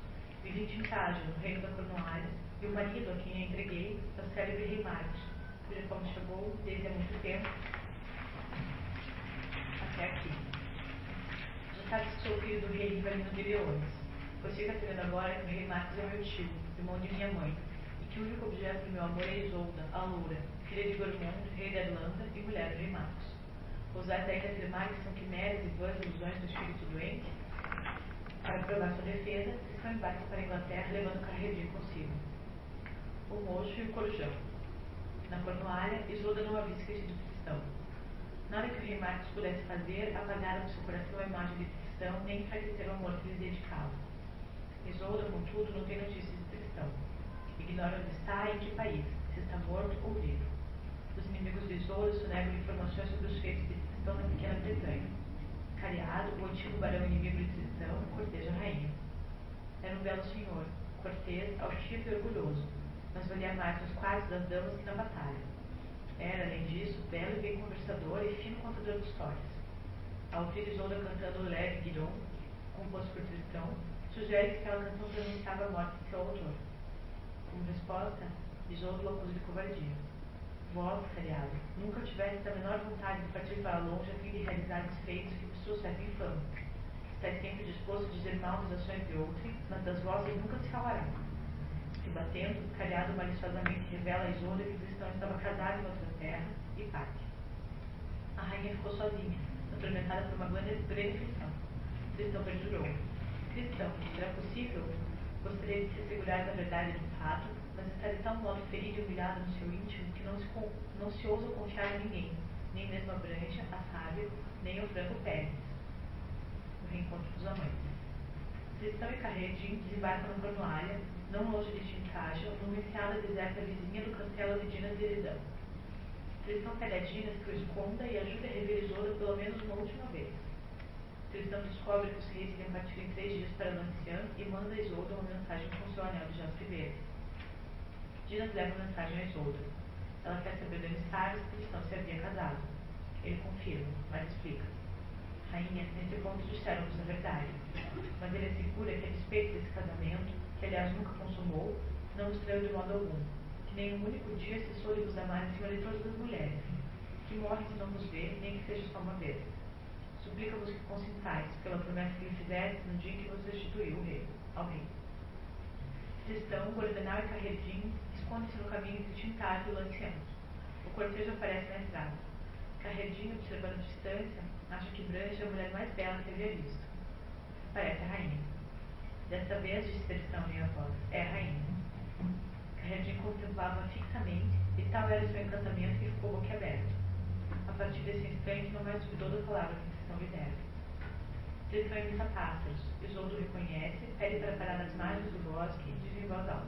Speaker 2: Vive em Tintágio, no reino da Cornualha, e o marido a quem a entreguei célebre rei Marcos, cuja fama chegou, desde há muito tempo, até aqui. Já sabe que sou filho do rei Rivalino de Leões. Pois fica sabendo agora que o rei Marcos é meu tio, irmão de minha mãe, e que o único objeto do meu amor é Isolda, a loura, filha de Gormond, rei da Irlanda e mulher do rei Marcos. Ousar daí afirmar que são quimeras e vãs ilusões do espírito doente? Para provar sua defesa, estão embarque para a Inglaterra levando Carredinho consigo. O mocho e o corujão. Na Cornualha, Isolda não havia esquecido cristão. Nada que o rei Marcos pudesse fazer apagaram do seu coração a imagem de cristão, nem enfraqueceram o amor que lhe dedicava. Isolda, contudo, não tem notícias de cristão. Ignora onde está e em que país, se está morto ou vivo. Os inimigos de Isolda sonegam informações sobre os feitos de cristão na pequena Bretanha. O antigo barão inimigo de Tristão, corteja a rainha. Era um belo senhor, cortês, altivo e orgulhoso, mas valia mais nos quadros das damas que na batalha. Era, além disso, belo e bem conversador e fino contador de histórias. Ao ouvir Isolda cantando Leve Guidon, composto por Tristão, sugere que aquela canção pronunciava a morte de seu autor. Como resposta, Isolda o acusa de covardia. Vós, cariado, nunca tiveste a menor vontade de partir para longe a fim de realizar os feitos que vos trouxeram infame. Estais sempre disposto a dizer mal das ações de outrem, mas das vossas nunca se falará. Se batendo, Cariado maliciosamente revela a Isolda que cristão estava casado em outra terra e parte. A rainha ficou sozinha, atormentada por uma grande, grande aflição. Cristão perjurou. Cristão, será possível? Gostaria de se assegurar da verdade do fato, mas está de tal modo ferido e humilhado no seu íntimo que não se, não se ousa confiar em ninguém, nem mesmo a Brancha, a Sábia, nem o Franco Pérez. O reencontro dos amantes. Tristão e Carredim desembarcam no Cornualha, não longe de Tincágio, numa enseada deserta vizinha do castelo de Dinas de Eridão. Tristão pede a Dinas que o esconda e ajude a rever pelo menos uma última vez. Tristão descobre que os reis iriam partir em três dias para Lancian e manda a Isolda uma mensagem com seu anel de jaspe verde. Dinas leva a mensagem a Isolda. Ela quer saber do emissário se Tristão se havia casado. Ele confirma, mas explica. Rainha, nesse ponto disseram-nos a verdade. Mas ele assegura que a despeito desse casamento, que aliás nunca consumou, não nos traiu de modo algum. Que nem um único dia cessou de vos amar acima de todas as mulheres. Que morre se não vos vê, nem que seja só uma vez. Suplica-vos que consintais, pela promessa que lhe fizeste no dia em que vos restituiu o rei, ao rei. Tristão, Gordenal e Carredinho esconde-se no caminho entre Tintado e Lanciano. O cortejo aparece na estrada. Carredinho, observando a distância, acha que Branche é a mulher mais bela que havia visto. Parece a rainha. Desta vez, disse Tristão em a voz, é a rainha. Carredinho contemplava fixamente, e tal era seu encantamento que ficou boquiaberto. A partir desse instante, não mais duvidou da palavra que Tristão lhe dera. Tristão imita pássaros. Isoldo reconhece, pede para parar nas margens do bosque e diz em voz alta.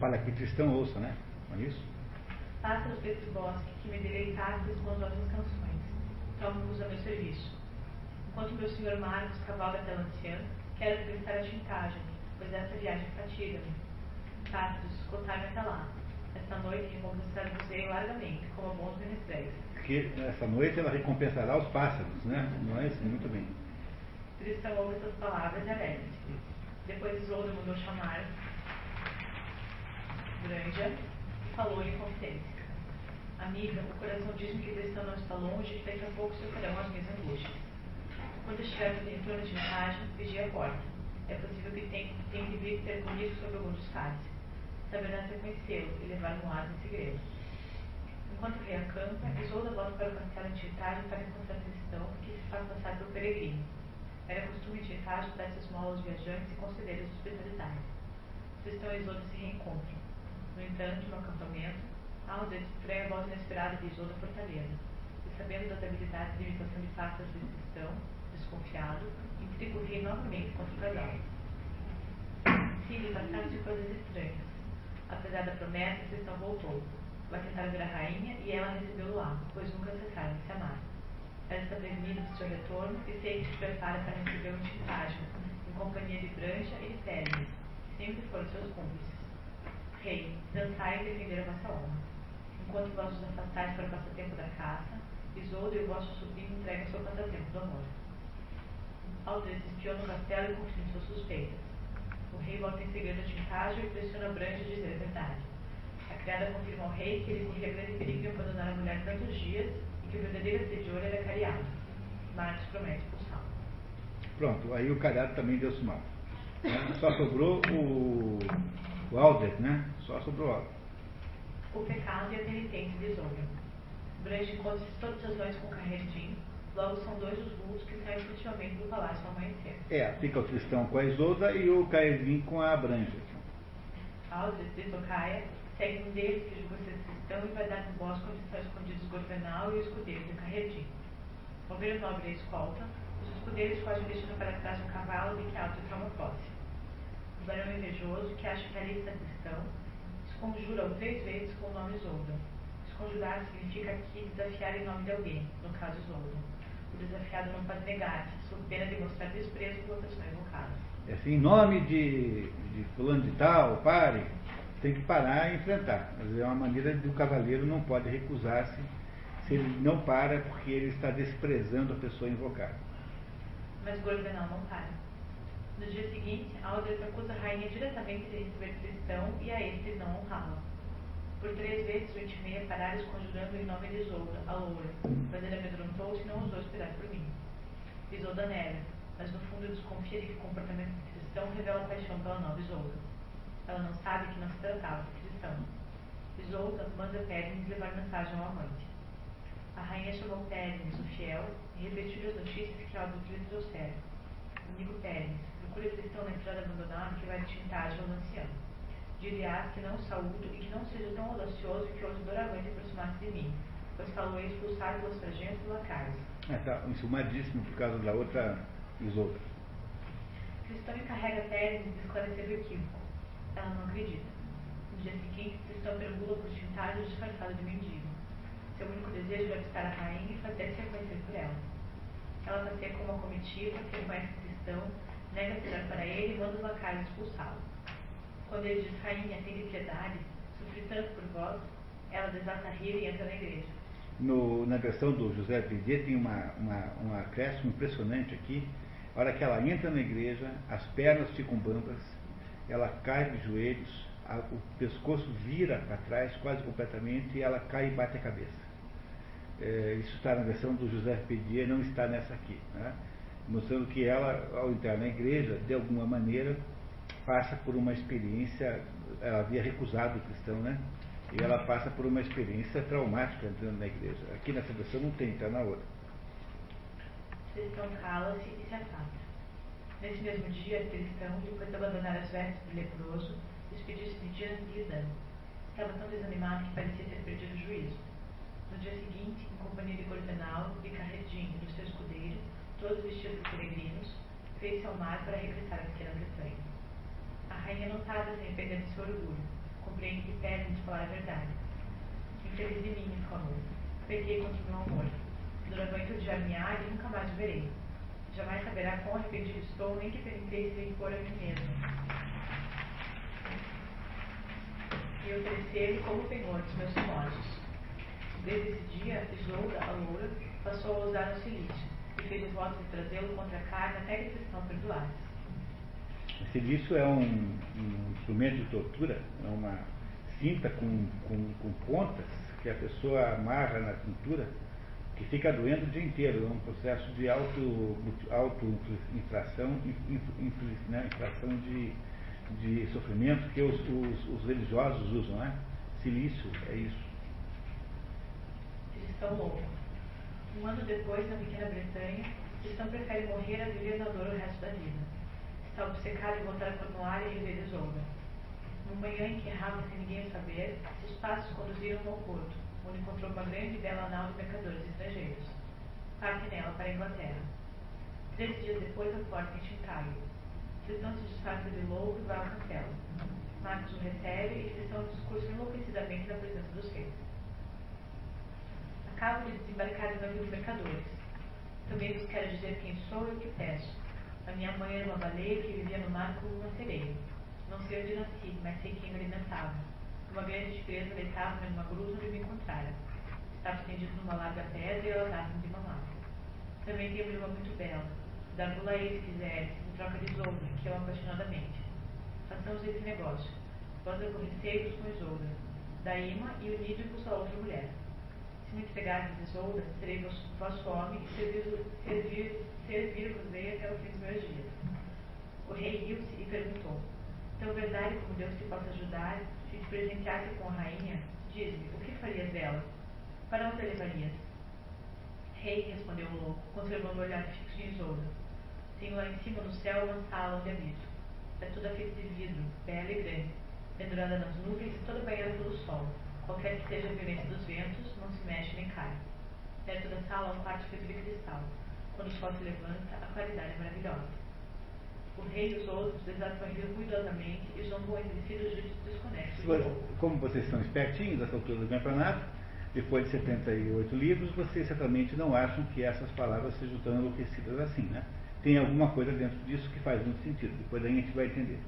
Speaker 1: Para que Tristão ouça, né? Não é isso?
Speaker 2: Pássaros desse bosque, que me deleitastes com as vossas canções. Tomo-vos a meu serviço. Enquanto meu senhor Marcos cavalga até Lanciano, quero regressar a Tintagem, pois essa viagem fatiga-me. Pássaros, escutar-me até lá. Esta noite recompensar-vos-ei largamente, como bons menestréis.
Speaker 1: Que essa noite ela recompensará os pássaros, né? Não é isso? Muito bem.
Speaker 2: Tristão ouve essas palavras e alegra-se. Depois Isolda mandou chamar Granja e falou-lhe em confidência. Amiga, o coração diz-me que Tristão não está longe e daqui a pouco sofrerão as minhas angústias. Quando estiver em torno de viagem, vigie a porta. É possível que tenha, tenha que vir ter comigo sobre algum dos cálices. Saberás reconhecê-lo e levar no ar em segredo. Enquanto o rei acampa, Isolda volta para o em Tirtagem para encontrar Tristão, que se faz passar por peregrino. Era costume de Tirtagem dar essas molas aos viajantes e conceder-lhes hospitalidade. Tristão e Isolda se reencontram. No entanto, no acampamento, Aldred estranha a voz inesperada de Isolda Fortaleza, e sabendo das habilidades de imitação de pássaros de Tristão, desconfiado, o rei novamente contra o casal. Sim, passaram-se coisas estranhas. Apesar da promessa, Tristão voltou. Vai tentar ver a rainha e ela recebeu-o lá, pois nunca cessaram de se amar. Ela está prevenida de seu retorno e sempre se prepara para receber um chifagem, em companhia de Brancha e de que sempre foram seus cúmplices. Rei, dançai e defender a vossa honra. Enquanto vós os afastais para o passatempo da caça, Isolda e o vosso sobrinho entregam seu passatempo do amor. Aldred espiou no castelo e confirma suas suspeitas. O rei volta em segredo a Tincágio e pressiona Brancha a dizer a verdade. A criada confirma ao rei que ele corria grande perigo em abandonar a mulher tantos dias e que o verdadeiro assediador era cariado. Marcos promete expulsá-lo.
Speaker 1: Pronto, aí o cariado também deu-se mal. Só sobrou o, o Aldred, né? Só sobrou o Aldred.
Speaker 2: O pecado e a penitência de Isolda. Branche encontra-se todas as noites com Carretim, logo são dois os vultos que saem efetivamente do palácio ao amanhecer.
Speaker 1: É, fica o Tristão com a Isolda e o Caervin com a Branja.
Speaker 2: Aldred de Tocaia segue um deles que julga ser cristão e vai dar no bosque onde estão escondidos o Gorvenal e o escudeiro de Carretim. Ao ver o nobre escolta, os escudeiros fogem deixando para trás um cavalo de que Aldred toma posse. O barão invejoso, que acha que ali está cristão, esconjura-o três vezes com o nome Isolda. Esconjurar significa aqui desafiar em nome de alguém, no caso Isolda. O desafiado não pode negar-se, sob pena de mostrar desprezo por outras são invocadas.
Speaker 1: É assim, em nome de, de fulano de tal, pare, tem que parar e enfrentar. Mas é uma maneira de o cavaleiro não pode recusar-se se ele não para porque ele está desprezando a pessoa invocada.
Speaker 2: Mas Gorvenal não para. No dia seguinte, Aldred acusa a rainha diretamente de receber cristão e a este não honrá-la. Por três vezes o intimei a parar esconjurando em nome de Isolda, a loura, mas ele amedrontou-se e não ousou esperar por mim. Isolda nega, mas no fundo desconfia de que o comportamento de cristão revela paixão pela nova Isolda. Ela não sabe que não se tratava de cristão. Isolda manda Pérez levar mensagem ao amante. A rainha chamou Pérez, o fiel, e repetiu as notícias que Aldred lhe trouxera. Amigo Pérez, procure cristão na estrada abandonada que vai de Tintagem ao anciano. Dir-lhe-ás que não o saúdo e que não seja tão audacioso que ouse doravante aproximar-se de mim, pois falou em expulsar os fragentos e lacaios.
Speaker 1: Ah, tá, ensumadíssimo por causa da outra Isolda.
Speaker 2: Cristão encarrega Teres de esclarecer o equívoco. Ela não acredita. No dia seguinte, Cristão perambula por Tintário disfarçado de mendigo. Seu único desejo era visitar a rainha e fazer-se reconhecer por ela. Ela passeia com uma comitiva, reconhece Cristão, nega-se olhar para ele e manda os lacaios expulsá-lo. Quando ele diz, rainha, tem piedade, sofri tanto por vós, ela desata a rir e entra na igreja.
Speaker 1: No, na versão do José Pidet tem uma, uma, um acréscimo impressionante aqui. A hora que ela entra na igreja, as pernas ficam bambas, ela cai de joelhos, a, o pescoço vira para trás quase completamente e ela cai e bate a cabeça. É, isso está na versão do José Pedia, não está nessa aqui. Né? Mostrando que ela, ao entrar na igreja, de alguma maneira, passa por uma experiência, ela havia recusado o cristão, né? E ela passa por uma experiência traumática entrando na igreja. Aqui nessa versão não tem, está na outra.
Speaker 2: Cristão cala-se e se afasta. Nesse mesmo dia, Cristão, depois de abandonar as vestes do leproso, despediu-se de e Estava tão desanimado que parecia ter perdido o juízo. No dia seguinte, em companhia de Cordenal, de Carredinho e do seu escudeiro, todos vestidos de peregrinos, fez-se ao mar para regressar à pequena Bretanha. A rainha notava sem arrepender de seu orgulho. Compreende que pede de falar a verdade. Infeliz de mim, exclamou. Peguei contra o meu amor. Durante o odiar-me-á e nunca mais o verei. Jamais saberá quão arrependido estou, nem que penitei se impor a mim mesmo e oferecer-lhe como penhor dos meus imóveis. Desde esse dia, Isolda, a loura, passou a usar o silício e fez o voto de trazê-lo contra a carne até que eles estão perdoados.
Speaker 1: O silício é um, um, instrumento de tortura, é uma cinta com, com, com pontas que a pessoa amarra na cintura que fica doendo o dia inteiro. É um processo de auto-infração auto né, infração de de sofrimento que os, os, os religiosos usam, né? Silício, é isso.
Speaker 2: Cristão louco. Um ano depois, na pequena Bretanha, Cristão prefere morrer a viver na dor o resto da vida. Está obcecado em voltar a Cornualha e viver Isolda. Numa manhã em que errava sem ninguém saber, seus passos conduziram ao porto, onde encontrou uma grande e bela nau de mercadores estrangeiros. Parte nela para a Inglaterra. Três dias depois, a porta em Chicago Cristão se disfarça de louco e vai ao castelo. Marcos o recebe e Cristão discurso enlouquecidamente na presença dos reis. Acabo de desembarcar navio de mercadores. Também vos quero dizer quem sou e o que peço. A minha mãe era uma baleia que vivia no mar como uma sereia. Não sei onde nasci, mas sei quem me alimentava. Uma grande presa deitava-me numa gruta onde me encontrara. Estava estendido numa larga pedra e ela dava-me de mamar. Também tenho uma irmã muito bela. Dar-me-la se quiseres, troca de Isolda, que eu apaixonadamente. Façamos esse negócio. Vós aborrecei-vos com da Ima e unide-vos a outra mulher. Se me entregardes Isolda, serei vosso homem e servir-vos servir, servir até o fim dos meus dias. O rei riu-se e perguntou: Tão verdade como Deus te possa ajudar, se te presenteasse com a rainha, diz-me, o que farias dela? Para onde a levarias? Rei, respondeu o louco, conservando o olhar fixo em Isolda. Tenho lá em cima no céu uma sala onde habito. É toda feita de vidro, bela e grande, pendurada nas nuvens e toda banhada pelo sol. Qualquer que seja a violência dos ventos, não se mexe nem cai. Perto da sala há um quarto feito de cristal. Quando o sol se levanta, a claridade é maravilhosa. O rei e os outros rir ruidosamente e zombam entre si dos juízes desconexos.
Speaker 1: Como vocês são espertinhos nessa altura do campeonato, depois de 78 livros, vocês certamente não acham que essas palavras sejam tão enlouquecidas assim, né? tem alguma coisa dentro disso que faz muito sentido. Depois a gente vai entender.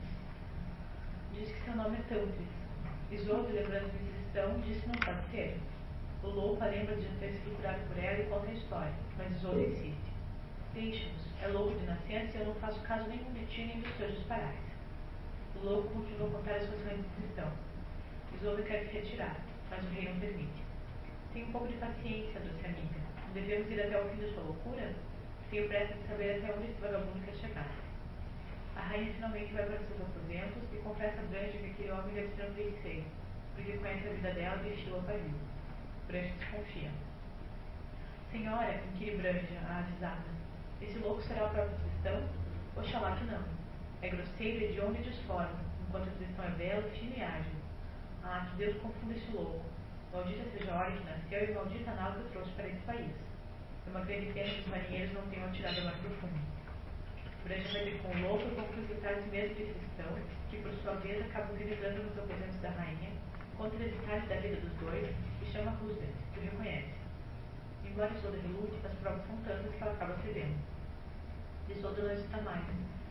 Speaker 2: Diz que seu nome é Tântris. Isolde, lembrando cristão, disse não pode ser. O louco lembra de ter sido curado por ela e conta a história, mas Isolde insiste. Deixe-nos, é louco de nascença e eu não faço caso nenhum de ti nem dos seus disparates. O louco continua a contar as suas de cristão. Isolde quer se retirar, mas o rei não permite. Tenha um pouco de paciência, doce amiga. Devemos ir até o fim da sua loucura? tenho pressa de saber até onde esse vagabundo quer chegar. A rainha finalmente vai para seus aposentos e confessa a Branche que aquele homem deve ser um feiticeiro, porque conhece a vida dela e estilo a pavio. Branche desconfia. Senhora, inquire Branche, a avisada, esse louco será o próprio cristão? Oxalá que não. É grosseiro e de onde desforma, enquanto o cristão é belo, fino e ágil. Ah, que Deus confunda esse louco. Maldita seja a hora que nasceu e maldita a nau que trouxe para esse país. É uma grande pena que os marinheiros não tenham atirado mar profundo. Durante a noite com o louco, eu vou visitar esse mesmo cristão, que por sua vez acabam gritando nos aposentos da rainha, contra os detalhes da vida dos dois, e chama Roosevelt, que o reconhece. Embora Isolda relute, as provas são tantas que ela acaba cedendo. Isolda não está mais.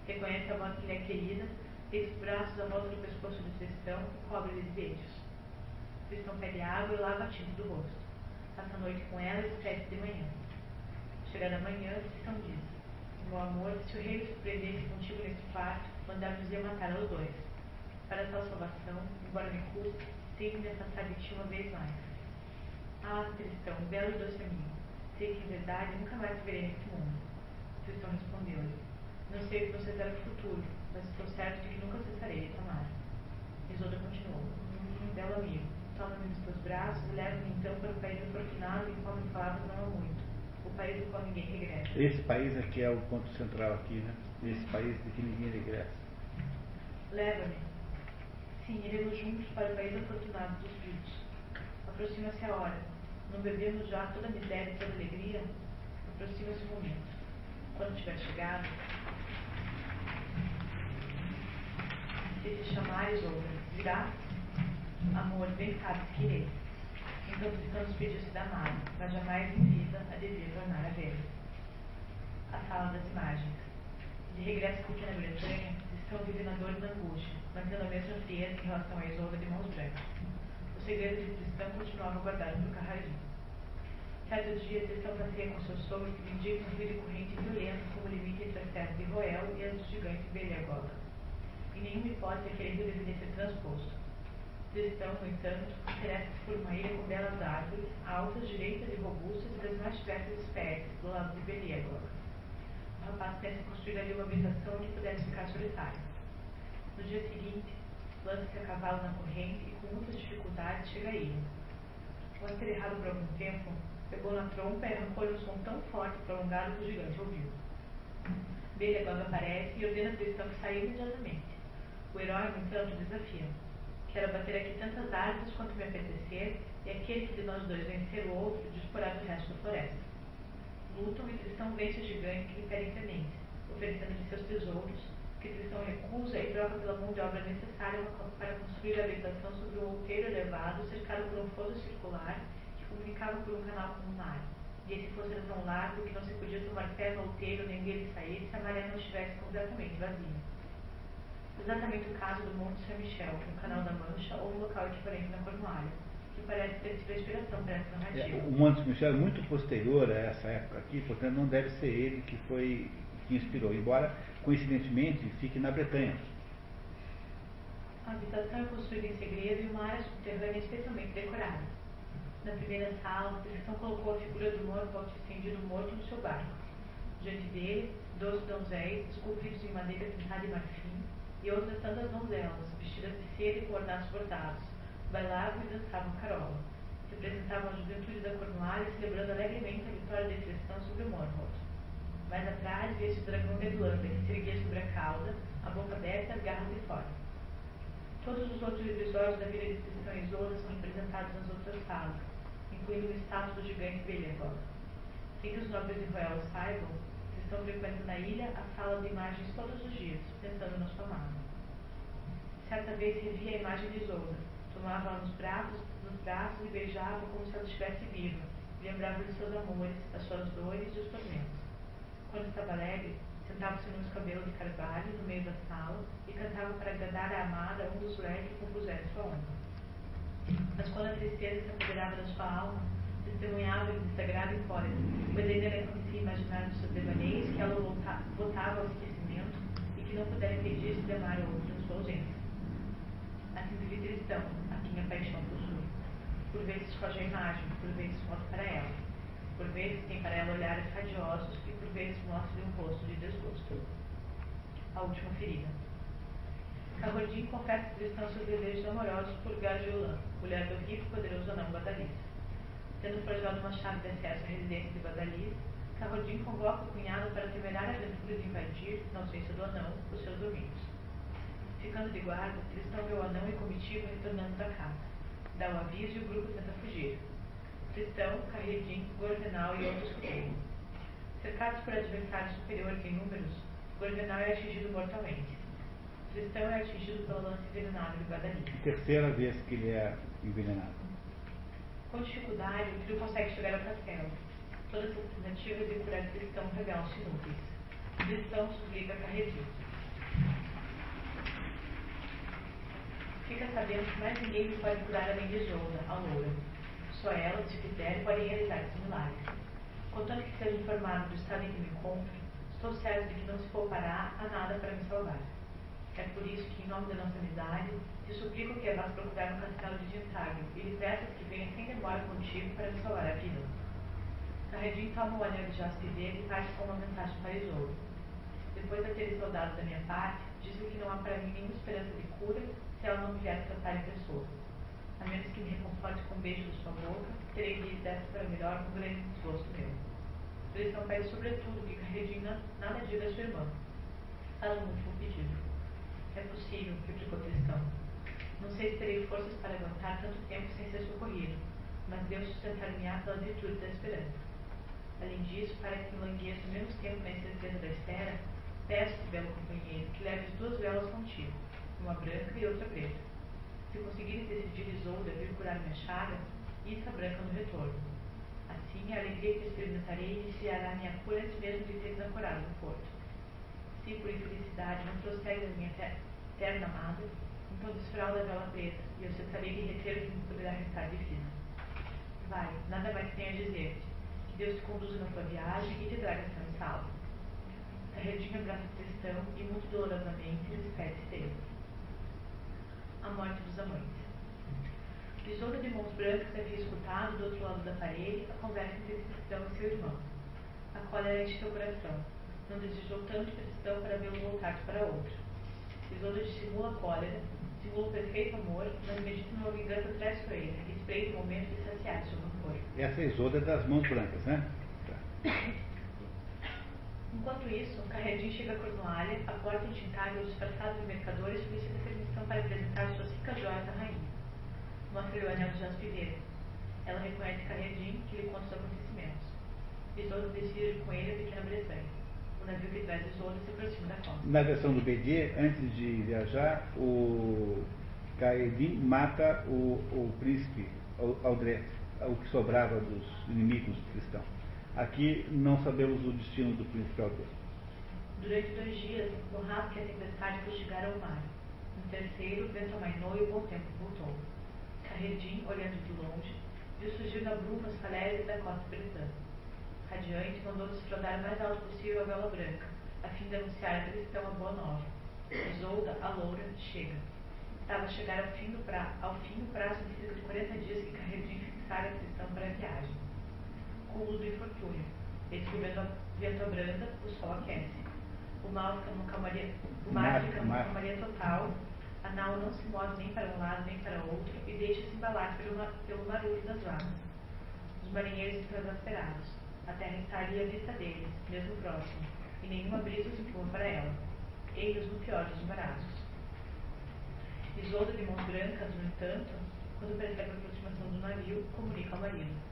Speaker 2: Reconhece a modo que lhe é querida, tem os braços à volta do pescoço do cristão e cobre-lhe de beijos. Cristão pede água e lava a tinta do rosto. Passa a noite com ela e escreve de manhã. Chegada manhã, cristão diz: Meu amor, se o rei me surpreendesse contigo nesse quarto, mandar-nos ia matar aos dois. Para tal salvação, embora me custe, que me afastar de ti uma vez mais. Ah, Tristão, belo e doce amigo, sei que em verdade nunca mais te verei nesse mundo. Tristão respondeu-lhe, não sei o que você será no futuro, mas estou certo de que nunca cessarei de amar. Isolda continuou, belo amigo, toma-me nos teus braços e leva-me então para o país afortunado em qual me falavas não há muito, o país do qual ninguém regressa.
Speaker 1: Esse país aqui é o ponto central aqui, né? Esse país de que ninguém regressa.
Speaker 2: Leva-me. Sim, iremos juntos para o país afortunado dos vivos. Aproxima-se a hora. Não bebemos já toda a miséria e toda a alegria? Aproxima-se o momento. Quando tiver chegado, se te chamares outra, virá? Amor, bem sabes que irei. Então Tristão despediu-se da amada, mas jamais em vida a devia tornar a ver. A sala das imagens. De regresso à pequena Bretanha, Na dor e na angústia, mantendo a mesma frieza em relação à Isolda de mãos brancas. O segredo de Tristão continuava guardado no carradinho. Certo dia, Tristão passeia com seu sogro que indica um rio de corrente violento como limite entre as terras de Roel e as dos gigantes Beliagoga. Em nenhuma hipótese aquele rio deveria ser transposto. Tristão, no entanto, interessa-se por uma ilha com belas árvores, altas, direitas e robustas das mais diversas espécies, do lado de Beliagoga. O rapaz pensa em construir ali uma habitação onde pudesse ficar solitário. No dia seguinte, lança-se a cavalo na corrente e com muitas dificuldades chega ilha. Após ter errado por algum tempo, pegou na trompa e arrancou-lhe um som tão forte e prolongado que o gigante ouviu. Beliagoga aparece e ordena a Tristão que saia imediatamente. O herói, no entanto, desafia. Quero bater aqui tantas árvores quanto me apetecer, e aquele que de nós dois vencer o outro disporá do resto da floresta. Lutam e Tristão vence o gigante que lhe pede clemência, oferecendo-lhe seus tesouros, que Tristão recusa e troca pela mão de obra necessária para construir a habitação sobre um outeiro elevado cercado por um fosso circular que comunicava por um canal com o mar. E esse fosso era tão largo que não se podia tomar pé no outeiro nem dele sair se a maré não estivesse completamente vazia. Exatamente o caso do Monte Saint-Michel, no Canal da Mancha, ou um local equivalente na Cornualha, que parece ter sido a inspiração para essa narrativa.
Speaker 1: É, o Monte Saint-Michel é muito posterior a essa época aqui, portanto não deve ser ele que foi que inspirou, embora coincidentemente fique na Bretanha.
Speaker 2: A habitação é construída em segredo e uma área subterrânea especialmente decorada. Na primeira sala, a descrição colocou a figura do Morgoth estendido morto no seu barco. Diante dele, doze donzéis, esculpidos em madeira pintada e marfim, e outras tantas donzelas, vestidas de seda e com bordados, bailavam e dançavam carola. Representavam a juventude da Cornualha celebrando alegremente a vitória da Tristão sobre o Morgoth. Mais atrás via-se o dragão de Irlanda, que se erguia sobre a cauda, a boca aberta as garras de fora. Todos os outros episódios da vida de Tristão e Isolda são representados nas outras salas, incluindo o status do gigante Beliagoga. Sem que os nobres de Royal saibam, Tristão frequenta na ilha a sala de imagens todos os dias, pensando na sua amada. Certa vez revia a imagem de Isolda, tomava-a nos braços, nos braços e beijava como se ela estivesse viva, lembrava de seus amores, as suas dores e os tormentos. Quando estava alegre, sentava-se nos cabelos de carvalho no meio da sala e cantava para agradar a amada um dos leques que compusera sua honra. Mas quando a tristeza se apoderava da sua alma, testemunhava-lhe de sagrado pois ainda não conseguia imaginar nos seus devaneios que ela votava ao esquecimento e que não pudera impedir-se de amar outro em sua ausência. Assim vive Tristão, a quem a paixão possui. Por vezes foge a imagem, por vezes volta para ela. Por vezes tem para ela olhares radiosos e por vezes mostra-lhe um rosto de desgosto. A última ferida. Carrodin confessa a Tristão seus desejos amorosos por Gargiolan, mulher do rico e poderoso anão Badalis. Tendo forjado uma chave de acesso à residência de Badalis, Carrodin convoca o cunhado para a temerária aventura de invadir, na ausência do anão, os seus domínios. Ficando de guarda, Tristão vê o anão e comitiva retornando da casa. dá o aviso e o grupo tenta fugir. Tristão, Carredin, Gorvenal e outros fugem. Cercados por adversários superiores em números, Gorvenal é atingido mortalmente. Tristão é atingido pelo lance envenenado de Guadalini.
Speaker 1: Terceira vez que ele é envenenado.
Speaker 2: Com dificuldade, o trio consegue chegar ao castelo. Todas as tentativas de curar Tristão revelam-se inúteis. Tristão suplica Carredin. Fica sabendo que mais ninguém lhe pode curar além de Isolda, a loura. Só ela, se quiser, pode realizar esses milagres. Contanto que seja informado do estado em que me encontro, estou certo de que não se poupará a nada para me salvar. É por isso que, em nome da nossa amizade, te suplico que vás procurar no castelo de Dintário e lhe peças que venha sem demora contigo para me salvar a vida. Carredin toma o anel de jaspe verde e parte com uma mensagem para Isolda. Depois daqueles soldados da minha parte, diz-lhe que não há para mim nenhuma esperança de cura se ela não vier tratar em pessoa. A menos que me reconforte com um beijo de sua boca, terei que ir dessa para melhor com grande desgosto meu. Tristão pede sobretudo que Regina nada diga a sua irmã. Faz um último pedido. É possível, replicou Tristão. Não sei se terei forças para aguentar tanto tempo sem ser socorrido, mas Deus sustentar-me-á pelas virtudes da esperança. Além disso, para que me langueço menos tempo na incerteza da espera, peço-te, belo companheiro, que leves duas velas contigo uma branca e outra preta. Se conseguires decidir Isolda vir curar minha chaga, isso a branca no retorno. Assim, a alegria que experimentarei iniciará minha cura antes mesmo de ter desancorado no porto. Se por infelicidade não prossegues a minha terna amada, então desfralda a vela preta, e eu cessarei de reter o que me poderá restar de. Vai, nada mais tenho a dizer-te. Que Deus te conduza na tua viagem e te traga sã salvo. A redinha abraça Tristão e, muito dolorosamente, despede-se dele a morte dos amantes. Isolda de mãos brancas havia escutado, do outro lado da parede, a conversa entre Tristão e seu irmão. A cólera enche seu coração. Não desejou tanto Tristão para vê-lo voltar para outro. Isolda dissimula a cólera, simula o perfeito amor, mas medita numa vingança traiçoeira, e espreita o momento de saciar seu rancor.
Speaker 1: Essa é Isolda das mãos brancas, né?
Speaker 2: Tá. Enquanto isso, Carredin chega a Cornualha, a porta entintada os disfarçados de mercadores solicita permissão para apresentar suas ricas joias à rainha. Mostra-lhe o anel de jaspe verde. Ela reconhece Carredin, que lhe conta os acontecimentos. Isolde decide com ele a pequena Bretanha. O navio que traz Isolde se aproxima da costa.
Speaker 1: Na versão do BD, antes de viajar, o Carredin mata o, o príncipe Aldret, o que sobrava dos inimigos cristãos. Aqui não sabemos o destino do príncipe Aldor.
Speaker 2: Durante dois dias, no rato que a tempestade fustigaram o mar. No terceiro, vento amainou e o bom tempo voltou. Carredim, olhando de longe, viu surgir na bruma as falésias da costa britã. Radiante, mandou desfrodar o mais alto possível a vela branca, a fim de anunciar a cristão a boa nova. Isolda, a loura, chega. Estava a chegar ao fim do, pra, ao fim do prazo de cerca de 40 dias que Carredim fixara a cristão para a viagem cúmulo do infortúnio. O vento, abranda, o sol aquece. O fica numa calmaria, mar numa calmaria total, a nau não se move nem para um lado nem para outro e deixa-se embalar pelo, pelo barulho das vagas. Os marinheiros estão exasperados. A terra está ali à vista deles, mesmo próximo, e nenhuma brisa se empurra para ela. Eles no pior dos embaraços. Isolda de mãos brancas, no entanto, quando percebe a aproximação do navio, comunica ao marido.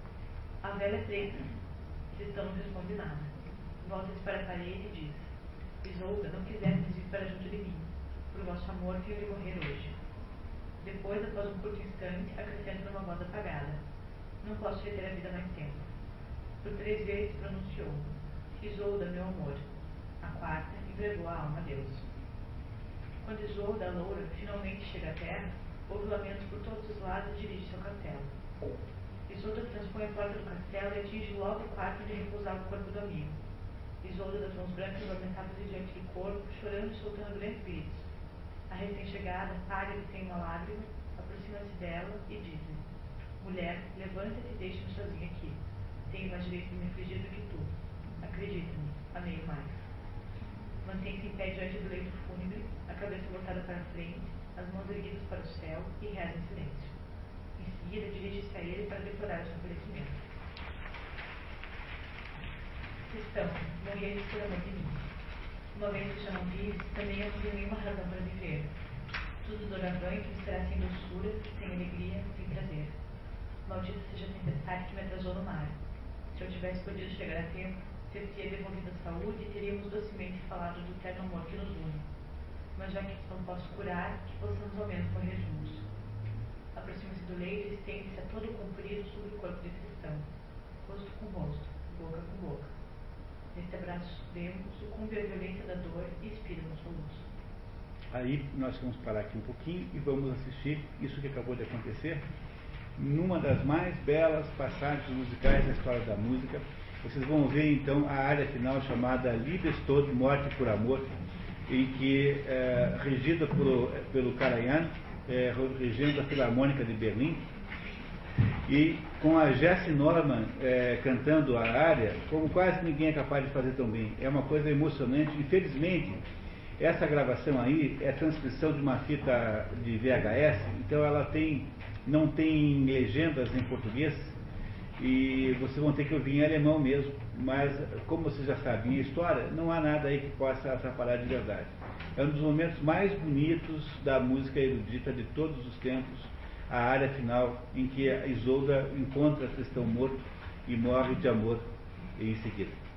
Speaker 2: A velha é preta. Responde nada. Volta-se para a parede e diz: Isolda, não quisesse vir para junto de mim. Por vosso amor, tenho de morrer hoje. Depois, após um curto instante, acrescenta numa voz apagada: Não posso reter a vida mais tempo. Por três vezes pronunciou: Isolda, meu amor. A quarta, entregou a alma a Deus. Quando Isolda, a loura, finalmente chega à terra, houve lamentos por todos os lados e dirige-se ao castelo. Isolda transpõe a porta do castelo e atinge logo o quarto onde repousava o corpo do amigo. Isolda das mãos brancas levantadas diante do corpo, chorando e soltando grandes gritos. A recém-chegada, pálida e sem uma lágrima, aproxima-se dela e diz-lhe: Mulher, levanta-te e deixa-me sozinha aqui. Tenho mais direito de me afligir do que tu. Acredita-me, amei mais. Mantém-se em pé diante do leito fúnebre, a cabeça voltada para a frente, as mãos erguidas para o céu e reza em silêncio seguida, dirige-se a ele para deplorar o seu falecimento. Cristão, morreres por amor de mim. Uma vez que já não vives, também eu não tenho nenhuma razão para viver. Tudo doravante me será sem doçura, sem alegria, sem prazer. Maldita seja a tempestade que me atrasou no mar. Se eu tivesse podido chegar a tempo, ter-te devolvido a saúde e teríamos docemente falado do eterno amor que nos une. Mas já que não posso curar, que possamos ao menos correr juntos. Aproxima-se do leito e estende-se a todo comprido sobre o corpo de cristão, rosto com rosto, boca com boca. Neste abraço supremo, sucumbe a violência da dor e expira no soluço.
Speaker 1: Aí nós vamos parar aqui um pouquinho e vamos assistir isso que acabou de acontecer numa das mais belas passagens musicais da história da música. Vocês vão ver então a área final chamada Libes Todo, Morte por Amor, em que, é, regida por, pelo Karajan, é, regendo a Filarmônica de Berlim, e com a Jessie Norman é, cantando a área, como quase ninguém é capaz de fazer tão bem. É uma coisa emocionante. Infelizmente, essa gravação aí é transcrição de uma fita de VHS, então ela tem, não tem legendas em português e vocês vão ter que ouvir em alemão mesmo, mas como vocês já sabem a história, não há nada aí que possa atrapalhar de verdade. É um dos momentos mais bonitos da música erudita de todos os tempos, a área final em que Isolda encontra Tristão morto e morre de amor em seguida.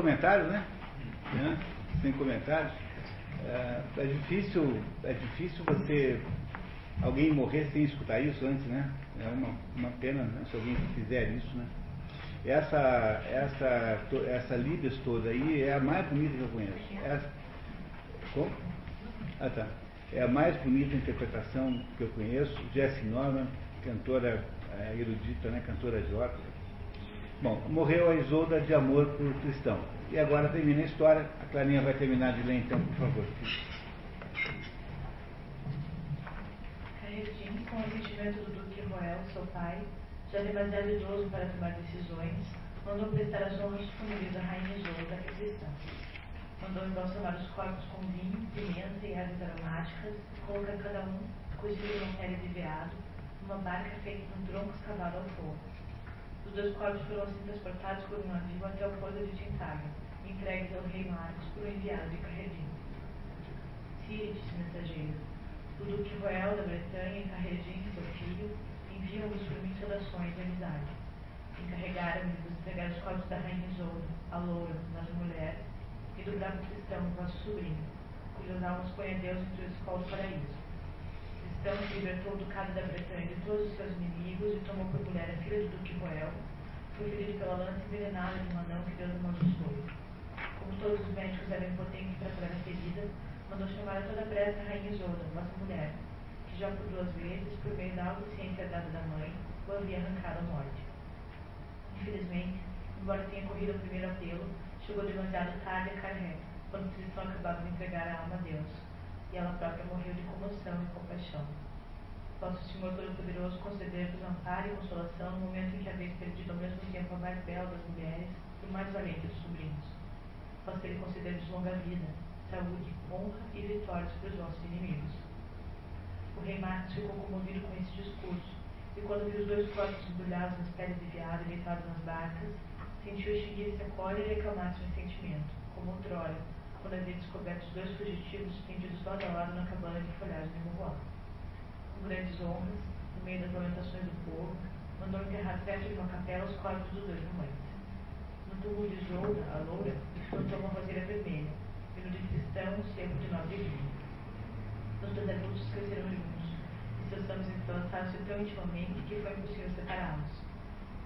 Speaker 1: Comentários, né? né? Sem comentários. É, é, difícil, é difícil você. alguém morrer sem escutar isso antes, né? É uma, uma pena né, se alguém fizer isso, né? Essa, essa, essa Libes toda aí é a mais bonita que eu conheço. Essa, como? Ah, tá. É a mais bonita interpretação que eu conheço. Jessie Norman, cantora é, erudita, né? cantora de ópera. Bom, morreu a Isolda de amor por cristão. E agora termina a história. A Clarinha vai terminar de ler então, por favor.
Speaker 2: Caretim, com o sentimento do Duque Roel, seu pai, já demasiado idoso para tomar decisões, mandou prestar as honras disponíveis à rainha Isolda, a cristã. Mandou embalsamar os corpos com vinho, pimenta e ervas aromáticas, colocar cada um, cozido uma pele de veado, numa barca feita com troncos cavados ao fogo. Os dois corpos foram assim transportados por um navio até o porto de Tintaga, entregues ao rei Marcos por um enviado de Carredinho. Disse o mensageiro, o duque Roel da Bretanha e Carredinho, seu filho, enviam-nos por mim saudações e amizade. Encarregaram-me de entregar os corpos da rainha Isolda, a loura, nossa mulher, e do bravo cristão, vosso sobrinho, cujas almas põe a Deus entre o escola do paraíso. Cristão se libertou do ducado da Bretanha de todos os seus inimigos e tomou por mulher a filha do duque Roel, foi ferido pela lança envenenada de um anão que Deus amaldiçoou. Como todos os médicos eram impotentes para curar a ferida, mandou chamar a toda pressa a rainha Isolda, vossa mulher, já por duas vezes, por meio da autociência dada da mãe, o havia arrancado à morte. Infelizmente, embora tenha corrido o primeiro apelo, chegou demasiado tarde a Carré, quando Tristão acabava de entregar a alma a Deus, e ela própria morreu de comoção e compaixão. Posso Senhor Todo-Poderoso conceder-vos amparo e consolação no momento em que haveis perdido ao mesmo tempo a mais bela das mulheres e mais valente dos sobrinhos. Posso Ele conceder-vos longa vida, saúde, honra e vitórias para os vossos inimigos. O rei Marcos ficou comovido com esse discurso, e quando viu os dois corpos embrulhados nas peles de viado e deitados nas barcas, sentiu extinguir-se a cólera e acalmar-se o sentimento, como outrora, quando havia descoberto os dois fugitivos estendidos lado a lado na cabana de folhagem de Moruá. Com grandes honras, no meio das lamentações do povo, mandou enterrar perto de uma capela os corpos dos dois amantes. No túmulo de Isolda, a loura, plantou uma roseira vermelha, e no de Cristão, um cerco de nobre vinho. Os dois adultos cresceram juntos, e seus ramos entrelaçaram-se tão intimamente que foi impossível separá-los.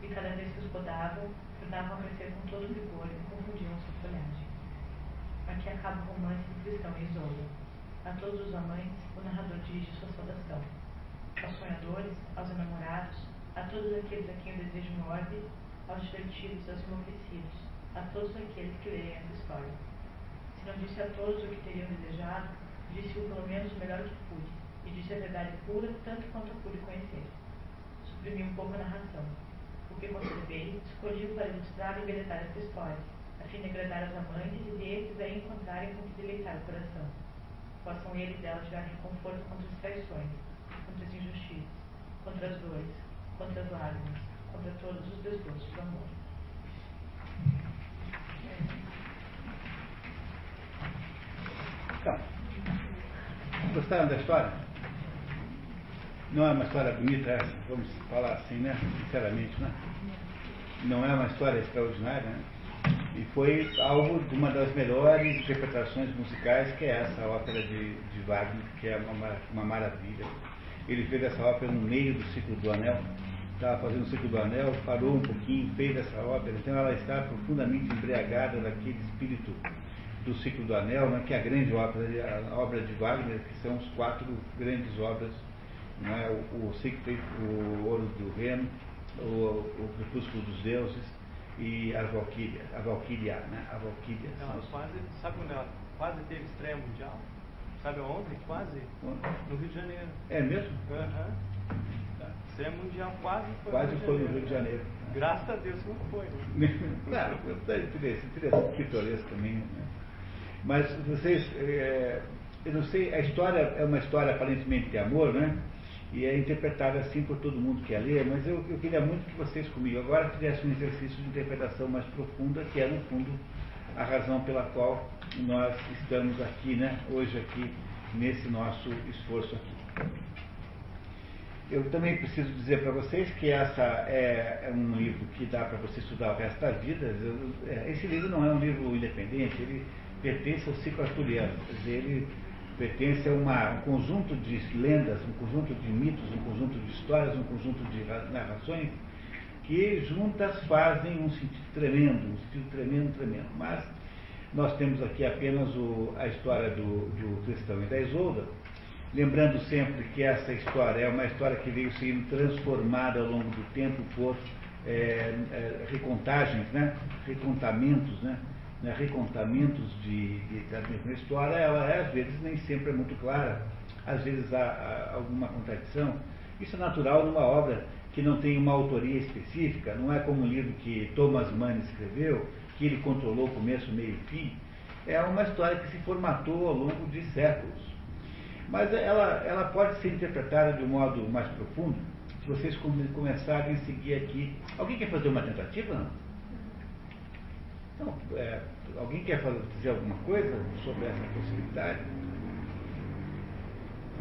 Speaker 2: E cada vez que os podavam, tornavam a crescer com todo vigor e confundiam sua folhagem. Aqui acaba o romance de Cristão e Isolda. A todos os amantes, o narrador dirige sua saudação. Aos sonhadores, aos enamorados, a todos aqueles a quem o desejo morde, aos divertidos, aos enlouquecidos, a todos aqueles que leem essa história. Se não disse a todos o que teriam desejado, disse-o pelo menos o melhor que pude, e disse a verdade pura tanto quanto pude conhecer. Suprimi um pouco a narração. O que conservei, escolhi para ilustrar e embelezar esta história, a fim de agradar aos amantes e desses a encontrarem com que deleitar o coração. Possam eles dela tirar reconforto contra as traições, contra as injustiças, contra as dores, contra as lágrimas, contra todos os desgostos do amor.
Speaker 1: Então, Gostaram da história? Não é uma história bonita essa, vamos falar assim, né? Sinceramente, né? Não é uma história extraordinária, né? E foi algo de uma das melhores interpretações musicais, que é essa ópera de, de Wagner, que é uma, uma maravilha. Ele fez essa ópera no meio do ciclo do Anel, estava fazendo o ciclo do Anel, parou um pouquinho, fez essa ópera, então ela está profundamente embriagada daquele espírito do ciclo do Anel, né, que é a grande obra, a obra de Wagner, que são os quatro grandes obras, né, o, o Siegfried, o Ouro do Reno, o, o Crepúsculo dos Deuses e a Valkyria, a Valkyria, né, a Valkyria.
Speaker 3: Ela quase, sabe onde ela quase teve estreia mundial? Sabe onde? Quase? No Rio de Janeiro.
Speaker 1: É mesmo?
Speaker 3: Uhum. Estreia mundial quase foi
Speaker 1: Quase foi no Rio de Janeiro.
Speaker 3: Graças a Deus não foi. Né?
Speaker 1: claro, interessante, interessante, pitoresco também. Né? Mas vocês, é, eu não sei, a história é uma história aparentemente de amor, né? E é interpretada assim por todo mundo que a lê, mas eu, eu queria muito que vocês comigo agora fizessem um exercício de interpretação mais profunda, que é, no fundo, a razão pela qual nós estamos aqui, né? Hoje aqui, nesse nosso esforço aqui. eu também preciso dizer para vocês que essa é, é, um livro que dá para você estudar o resto da vida. É, esse livro não é um livro independente, ele pertence ao ciclo arturiano. Ele pertence a uma, um conjunto de lendas, um conjunto de mitos, um conjunto de histórias, um conjunto de narrações que juntas fazem um sentido tremendo, um sentido tremendo, tremendo. Mas nós temos aqui apenas o, a história do, do Cristão e da Isolda, lembrando sempre que essa história é uma história que veio sendo transformada ao longo do tempo por é, é, recontagens, né? recontamentos, né? Né? recontamentos de, de, da mesma história, ela é, às vezes nem sempre é muito clara, às vezes há, há alguma contradição. Isso é natural numa obra que não tem uma autoria específica, não é como um livro que Thomas Mann escreveu, que ele controlou começo, meio e fim. É uma história que se formatou ao longo de séculos. Mas ela, ela pode ser interpretada de um modo mais profundo se vocês começarem a seguir aqui. Alguém quer fazer uma tentativa? Não? Então, é, alguém quer fazer, dizer alguma coisa sobre essa possibilidade?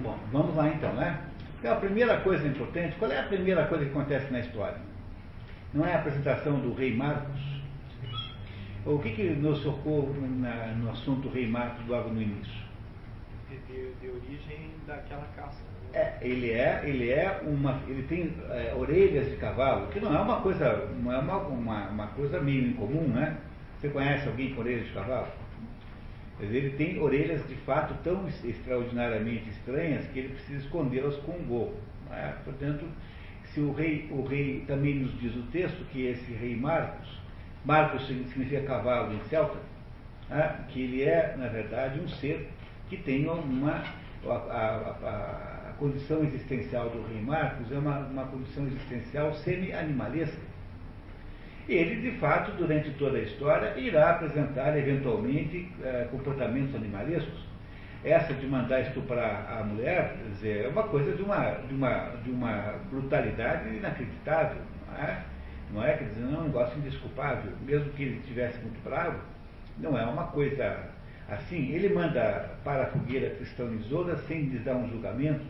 Speaker 1: Bom, vamos lá então, né? Então, a primeira coisa importante, qual é a primeira coisa que acontece na história? Não é a apresentação do rei Marcos? O que, que nos socorro na, no assunto rei Marcos logo no início?
Speaker 3: De, de, de origem daquela caça.
Speaker 1: Né? É, ele é, ele é uma, ele tem é, orelhas de cavalo, que não é uma coisa, não é uma, uma, uma coisa meio incomum, né? Você conhece alguém com orelhas de cavalo? ele tem orelhas de fato tão extraordinariamente estranhas que ele precisa escondê-las com um gorro. É? Portanto, se o rei, o rei também nos diz o texto que esse rei Marcos, Marcos significa cavalo em celta, é? que ele é, na verdade, um ser que tem uma. A, a, a, condição existencial do rei Marcos é uma, uma condição existencial semi-animalesca ele, de fato, durante toda a história, irá apresentar, eventualmente, eh, comportamentos animalescos. Essa de mandar estuprar a mulher, dizer, é uma coisa de uma, de uma, de uma brutalidade inacreditável. Não é? não é? Quer dizer, é um negócio indesculpável. Mesmo que ele estivesse muito bravo, não é uma coisa assim. Ele manda para a fogueira cristão Isola sem lhes dar um julgamento,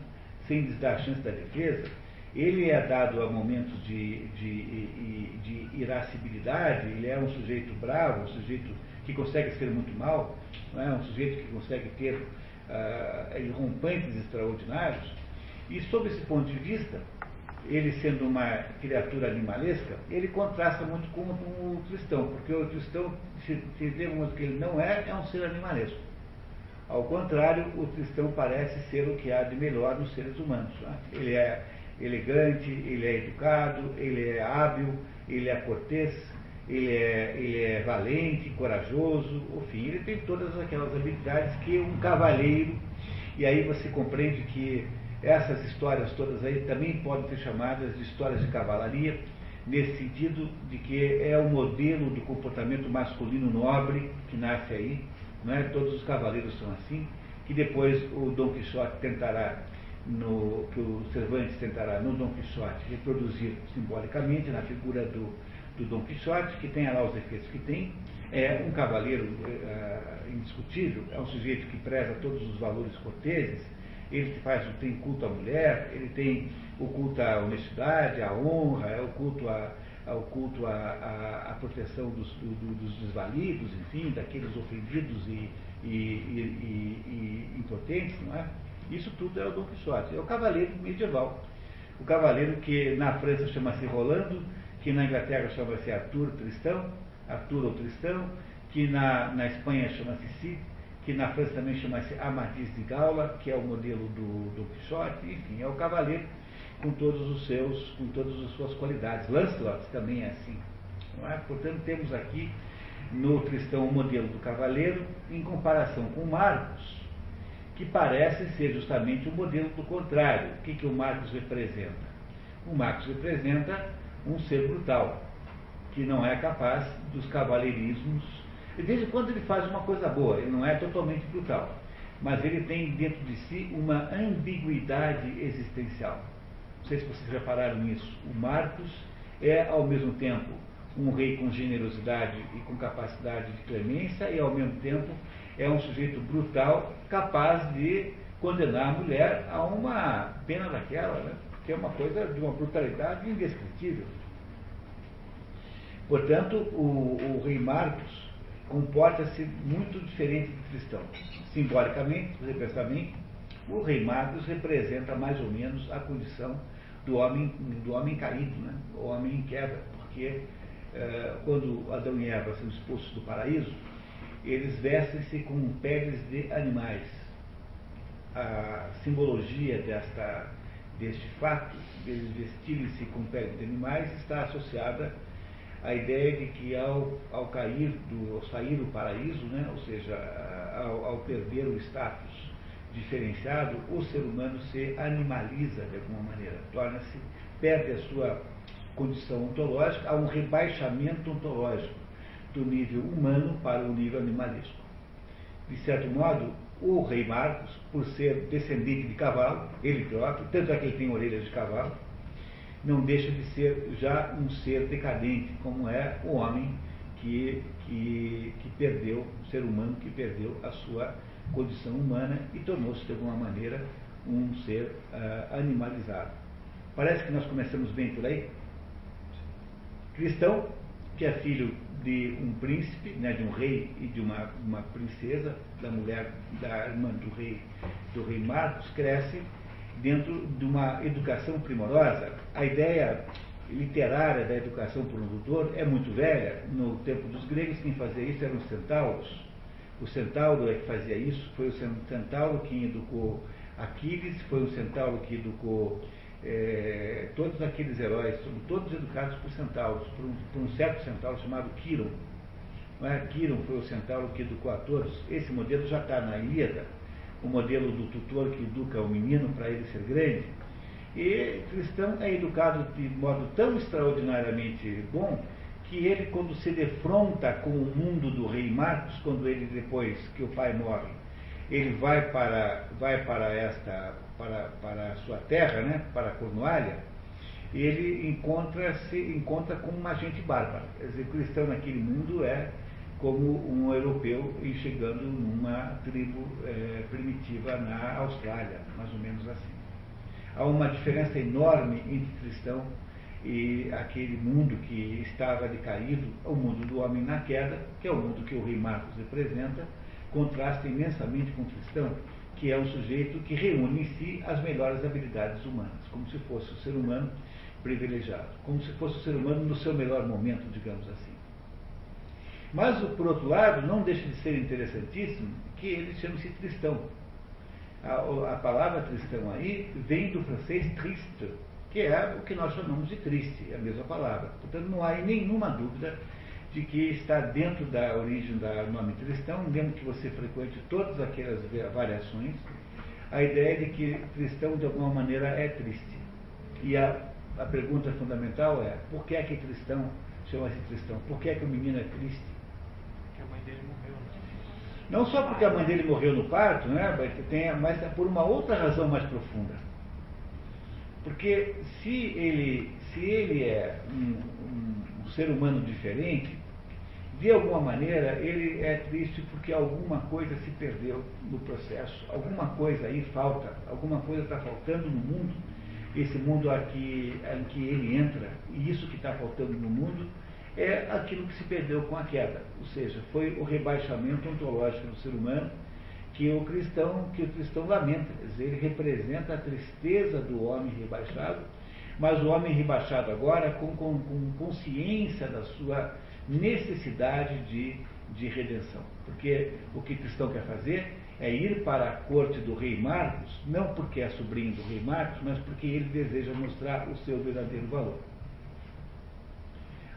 Speaker 1: sem lhes dar a chance da defesa ele é dado a momentos de, de, de, de irascibilidade, ele é um sujeito bravo, um sujeito que consegue ser muito mal, é? um sujeito que consegue ter uh, rompantes extraordinários. E sob esse ponto de vista, ele sendo uma criatura animalesca, ele contrasta muito com, o cristão, porque o cristão, se, se que ele não é, é um ser animalesco. Ao contrário, o cristão parece ser o que há de melhor nos seres humanos. Né? Ele é elegante, ele é educado, ele é hábil, ele é cortês, ele é, ele é valente, corajoso, enfim, ele tem todas aquelas habilidades que um cavaleiro, e aí você compreende que essas histórias todas aí também podem ser chamadas de histórias de cavalaria, nesse sentido de que é o modelo do comportamento masculino nobre que nasce aí, não é? todos os cavaleiros são assim, que depois o Dom Quixote tentará no, que o Cervantes tentará no Dom Quixote reproduzir simbolicamente na figura do, do Dom Quixote, que tem lá os efeitos que tem, é um cavaleiro uh, indiscutível, é um sujeito que preza todos os valores corteses, ele faz, tem culto à mulher, ele tem o culto à honestidade, à honra, é o culto à, ao culto à, à, à proteção dos, do, dos desvalidos, enfim, daqueles ofendidos e, e, e, e impotentes, não é? Isso tudo é o Dom Quixote. É o cavaleiro medieval. O cavaleiro que na França chama-se Rolando, que na Inglaterra chama-se Arthur Tristão, Arthur ou Tristão, que na, na Espanha chama-se Cid, que na França também chama-se Amadis de Gaula, que é o modelo do Dom Quixote, enfim, é o cavaleiro com todos os seus, com todas as suas qualidades. Lancelot também é assim. É? Portanto, temos aqui no Tristão o modelo do cavaleiro, em comparação com Marcos, que parece ser justamente o modelo do contrário. O que, que o Marcos representa? O Marcos representa um ser brutal, que não é capaz dos cavaleirismos. De vez em quando ele faz uma coisa boa, ele não é totalmente brutal, mas ele tem dentro de si uma ambiguidade existencial. Não sei se vocês repararam nisso. O Marcos é, ao mesmo tempo, um rei com generosidade e com capacidade de clemência, e ao mesmo tempo é um sujeito brutal, capaz de condenar a mulher a uma pena daquela, né? que é uma coisa de uma brutalidade indescritível. Portanto, o, o rei Marcos comporta-se muito diferente do cristão. Simbolicamente, representamente, o rei Marcos representa mais ou menos a condição do homem, do homem caído, né? o homem em queda, porque eh, quando Adão e Eva são expulsos do paraíso, eles vestem-se com peles de animais. A simbologia desta, deste fato, deles vestirem-se com peles de animais, está associada à ideia de que ao, ao cair, do, ao sair do paraíso, né, ou seja, ao, ao perder o status diferenciado, o ser humano se animaliza de alguma maneira, torna-se, perde a sua condição ontológica, há um rebaixamento ontológico do nível humano para o nível animalístico. De certo modo, o rei Marcos, por ser descendente de cavalo, ele próprio, tanto é que ele tem orelhas de cavalo, não deixa de ser já um ser decadente, como é o homem que, que, que perdeu, o ser humano que perdeu a sua condição humana e tornou-se, de alguma maneira, um ser uh, animalizado. Parece que nós começamos bem por aí. Cristão, que é filho de um príncipe, né, de um rei e de uma, uma princesa, da mulher, da irmã do rei, do rei Marcos, cresce dentro de uma educação primorosa. A ideia literária da educação por um tutor é muito velha. No tempo dos gregos, quem fazia isso eram os centauros. O centauro é que fazia isso, foi o centauro que educou Aquiles, foi o centauro que educou é, todos aqueles heróis, todos educados por centauros, por um, por um certo centauro chamado Quiron. É? Quiron foi o centauro que educou a todos. Esse modelo já está na Ilíada, o modelo do tutor que educa o menino para ele ser grande. E cristão é educado de modo tão extraordinariamente bom que ele, quando se defronta com o mundo do rei Marcos, quando ele, depois que o pai morre, ele vai para, vai para esta para, para a sua terra, né, para a Cornualha, ele encontra, se encontra com uma gente bárbara. Quer dizer, o cristão naquele mundo é como um europeu e chegando numa tribo é, primitiva na Austrália, mais ou menos assim. Há uma diferença enorme entre cristão e aquele mundo que estava decaído, o mundo do homem na queda, que é o mundo que o rei Marcos representa, contrasta imensamente com o cristão, que é um sujeito que reúne em si as melhores habilidades humanas, como se fosse o ser humano privilegiado, como se fosse o ser humano no seu melhor momento, digamos assim. Mas, por outro lado, não deixa de ser interessantíssimo que ele chama-se cristão. A, a, palavra cristão aí vem do francês triste, que é o que nós chamamos de triste, é a mesma palavra. Portanto, não há nenhuma dúvida de que está dentro da origem do nome cristão, mesmo que você frequente todas aquelas variações, a ideia de que cristão de alguma maneira é triste. E a, a pergunta fundamental é, por que é que cristão chama-se cristão? Por que é que o menino é triste?
Speaker 3: Porque a mãe dele morreu. Né?
Speaker 1: Não só porque a mãe dele morreu no parto, né, mas, tem, mas por uma outra razão mais profunda. Porque se ele, se ele é um, um, um ser humano diferente, de alguma maneira, ele é triste porque alguma coisa se perdeu no processo, alguma coisa aí falta, alguma coisa está faltando no mundo, esse mundo aqui em que ele entra, e isso que está faltando no mundo é aquilo que se perdeu com a queda, ou seja, foi o rebaixamento ontológico do ser humano que o cristão, que o cristão lamenta, dizer, ele representa a tristeza do homem rebaixado, mas o homem rebaixado agora com, com, com consciência da sua necessidade de, de redenção. Porque o que o cristão quer fazer é ir para a corte do rei Marcos, não porque é sobrinho do rei Marcos, mas porque ele deseja mostrar o seu verdadeiro valor.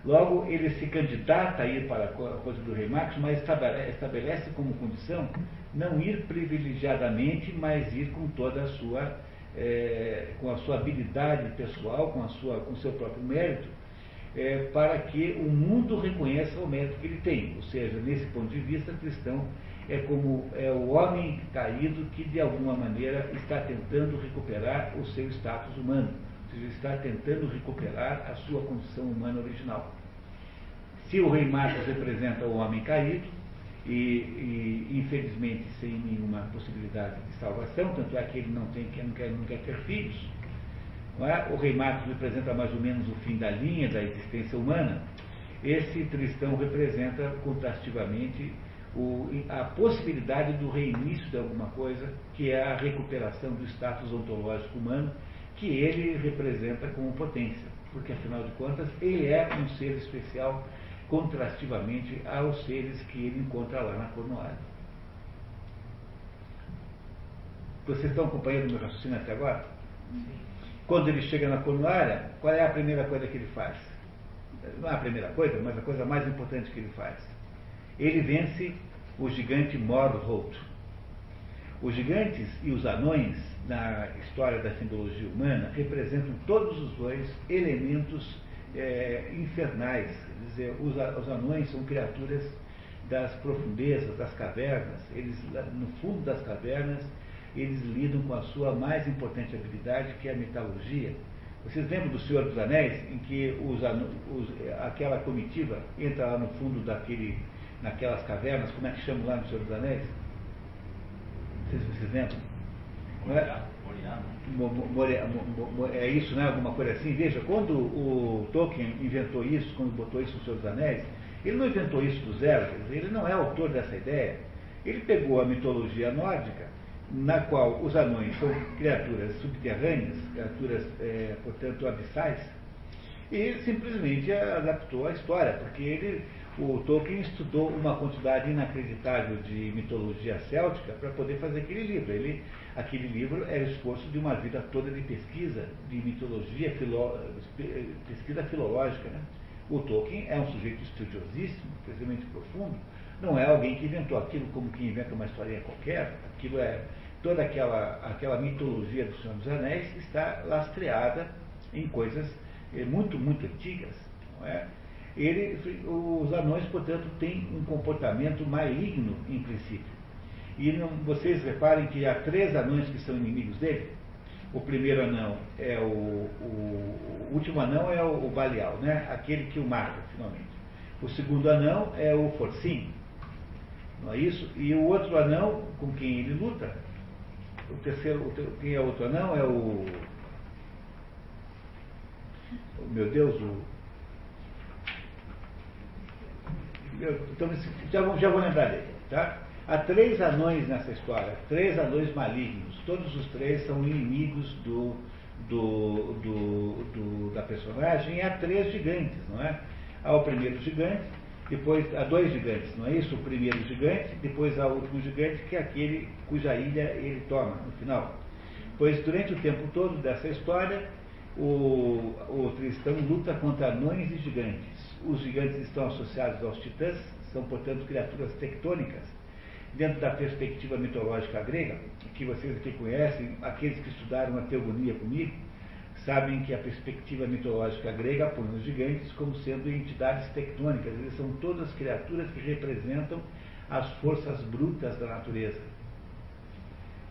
Speaker 1: Logo, ele se candidata a ir para a corte do rei Marcos, mas estabelece como condição não ir privilegiadamente, mas ir com toda a sua, é, com a sua habilidade pessoal, com, a sua, com o seu próprio mérito, é, para que o mundo reconheça o mérito que ele tem. Ou seja, nesse ponto de vista, cristão é como é o homem caído que de alguma maneira está tentando recuperar o seu status humano, ou seja, está tentando recuperar a sua condição humana original. Se o rei Marcos representa o homem caído, e, e, infelizmente sem nenhuma possibilidade de salvação, tanto é que ele não, tem, não, quer, não quer ter filhos, é? o rei Marcos representa mais ou menos o fim da linha da existência humana, esse Tristão representa contrastivamente o, a possibilidade do reinício de alguma coisa, que é a recuperação do status ontológico humano, que ele representa como potência, porque afinal de contas ele é um ser especial contrastivamente aos seres que ele encontra lá na Cornualha. Vocês estão acompanhando o meu raciocínio até agora? Sim. Quando ele chega na Cornualha, qual é a primeira coisa que ele faz? Não é a primeira coisa, mas a coisa mais importante que ele faz. Ele vence o gigante Morholt. Os gigantes e os anões, na história da simbologia humana, representam todos os dois elementos é, infernais. Quer dizer, os, os anões são criaturas das profundezas, das cavernas. Eles, no fundo das cavernas, eles lidam com a sua mais importante habilidade, que é a metalurgia. Vocês lembram do Senhor dos Anéis, em que os, os, aquela comitiva entra lá no fundo daquele, naquelas cavernas, como é que chama lá no Senhor dos Anéis? Não sei se vocês lembram. Não é? é isso, né? Alguma coisa assim. Veja, quando o Tolkien inventou isso, quando botou isso no Senhor dos Anéis, ele não inventou isso do zero, ele não é autor dessa ideia. Ele pegou a mitologia nórdica na qual os anões são criaturas subterrâneas, criaturas, é, portanto, abissais, e simplesmente adaptou a história, porque ele, o Tolkien estudou uma quantidade inacreditável de mitologia céltica para poder fazer aquele livro. Ele, aquele livro é o esforço de uma vida toda de pesquisa, de mitologia, filo, pesquisa filológica. Né? O Tolkien é um sujeito estudiosíssimo, extremamente profundo, não é alguém que inventou aquilo como que inventa uma historinha qualquer, aquilo é toda aquela, aquela mitologia do Senhor dos Anéis está lastreada em coisas eh, muito, muito antigas. Não é? Ele, os anões, portanto, têm um comportamento maligno em princípio. E não, vocês reparem que há três anões que são inimigos dele. O primeiro anão é o, o, o último anão é o, o Balial, né? aquele que o mata, finalmente. O segundo anão é o Forcim, não é isso? E o outro anão com quem ele luta, o terceiro, o, quem é o outro anão é o, o meu Deus, o, então, já, vou, já vou lembrar dele, tá? Há três anões nessa história, três anões malignos. Todos os três são inimigos do, do, do, do, da personagem e há três gigantes, não é? Há o primeiro gigante, depois há dois gigantes, não é isso? O primeiro gigante, depois há o último gigante, que é aquele cuja ilha ele toma no final. Pois durante o tempo todo dessa história, o, o Tristão luta contra anões e gigantes. Os gigantes estão associados aos titãs, são, portanto, criaturas tectônicas. Dentro da perspectiva mitológica grega, que vocês aqui conhecem, aqueles que estudaram a teogonia comigo, sabem que a perspectiva mitológica grega põe os gigantes como sendo entidades tectônicas. Eles são todas criaturas que representam as forças brutas da natureza.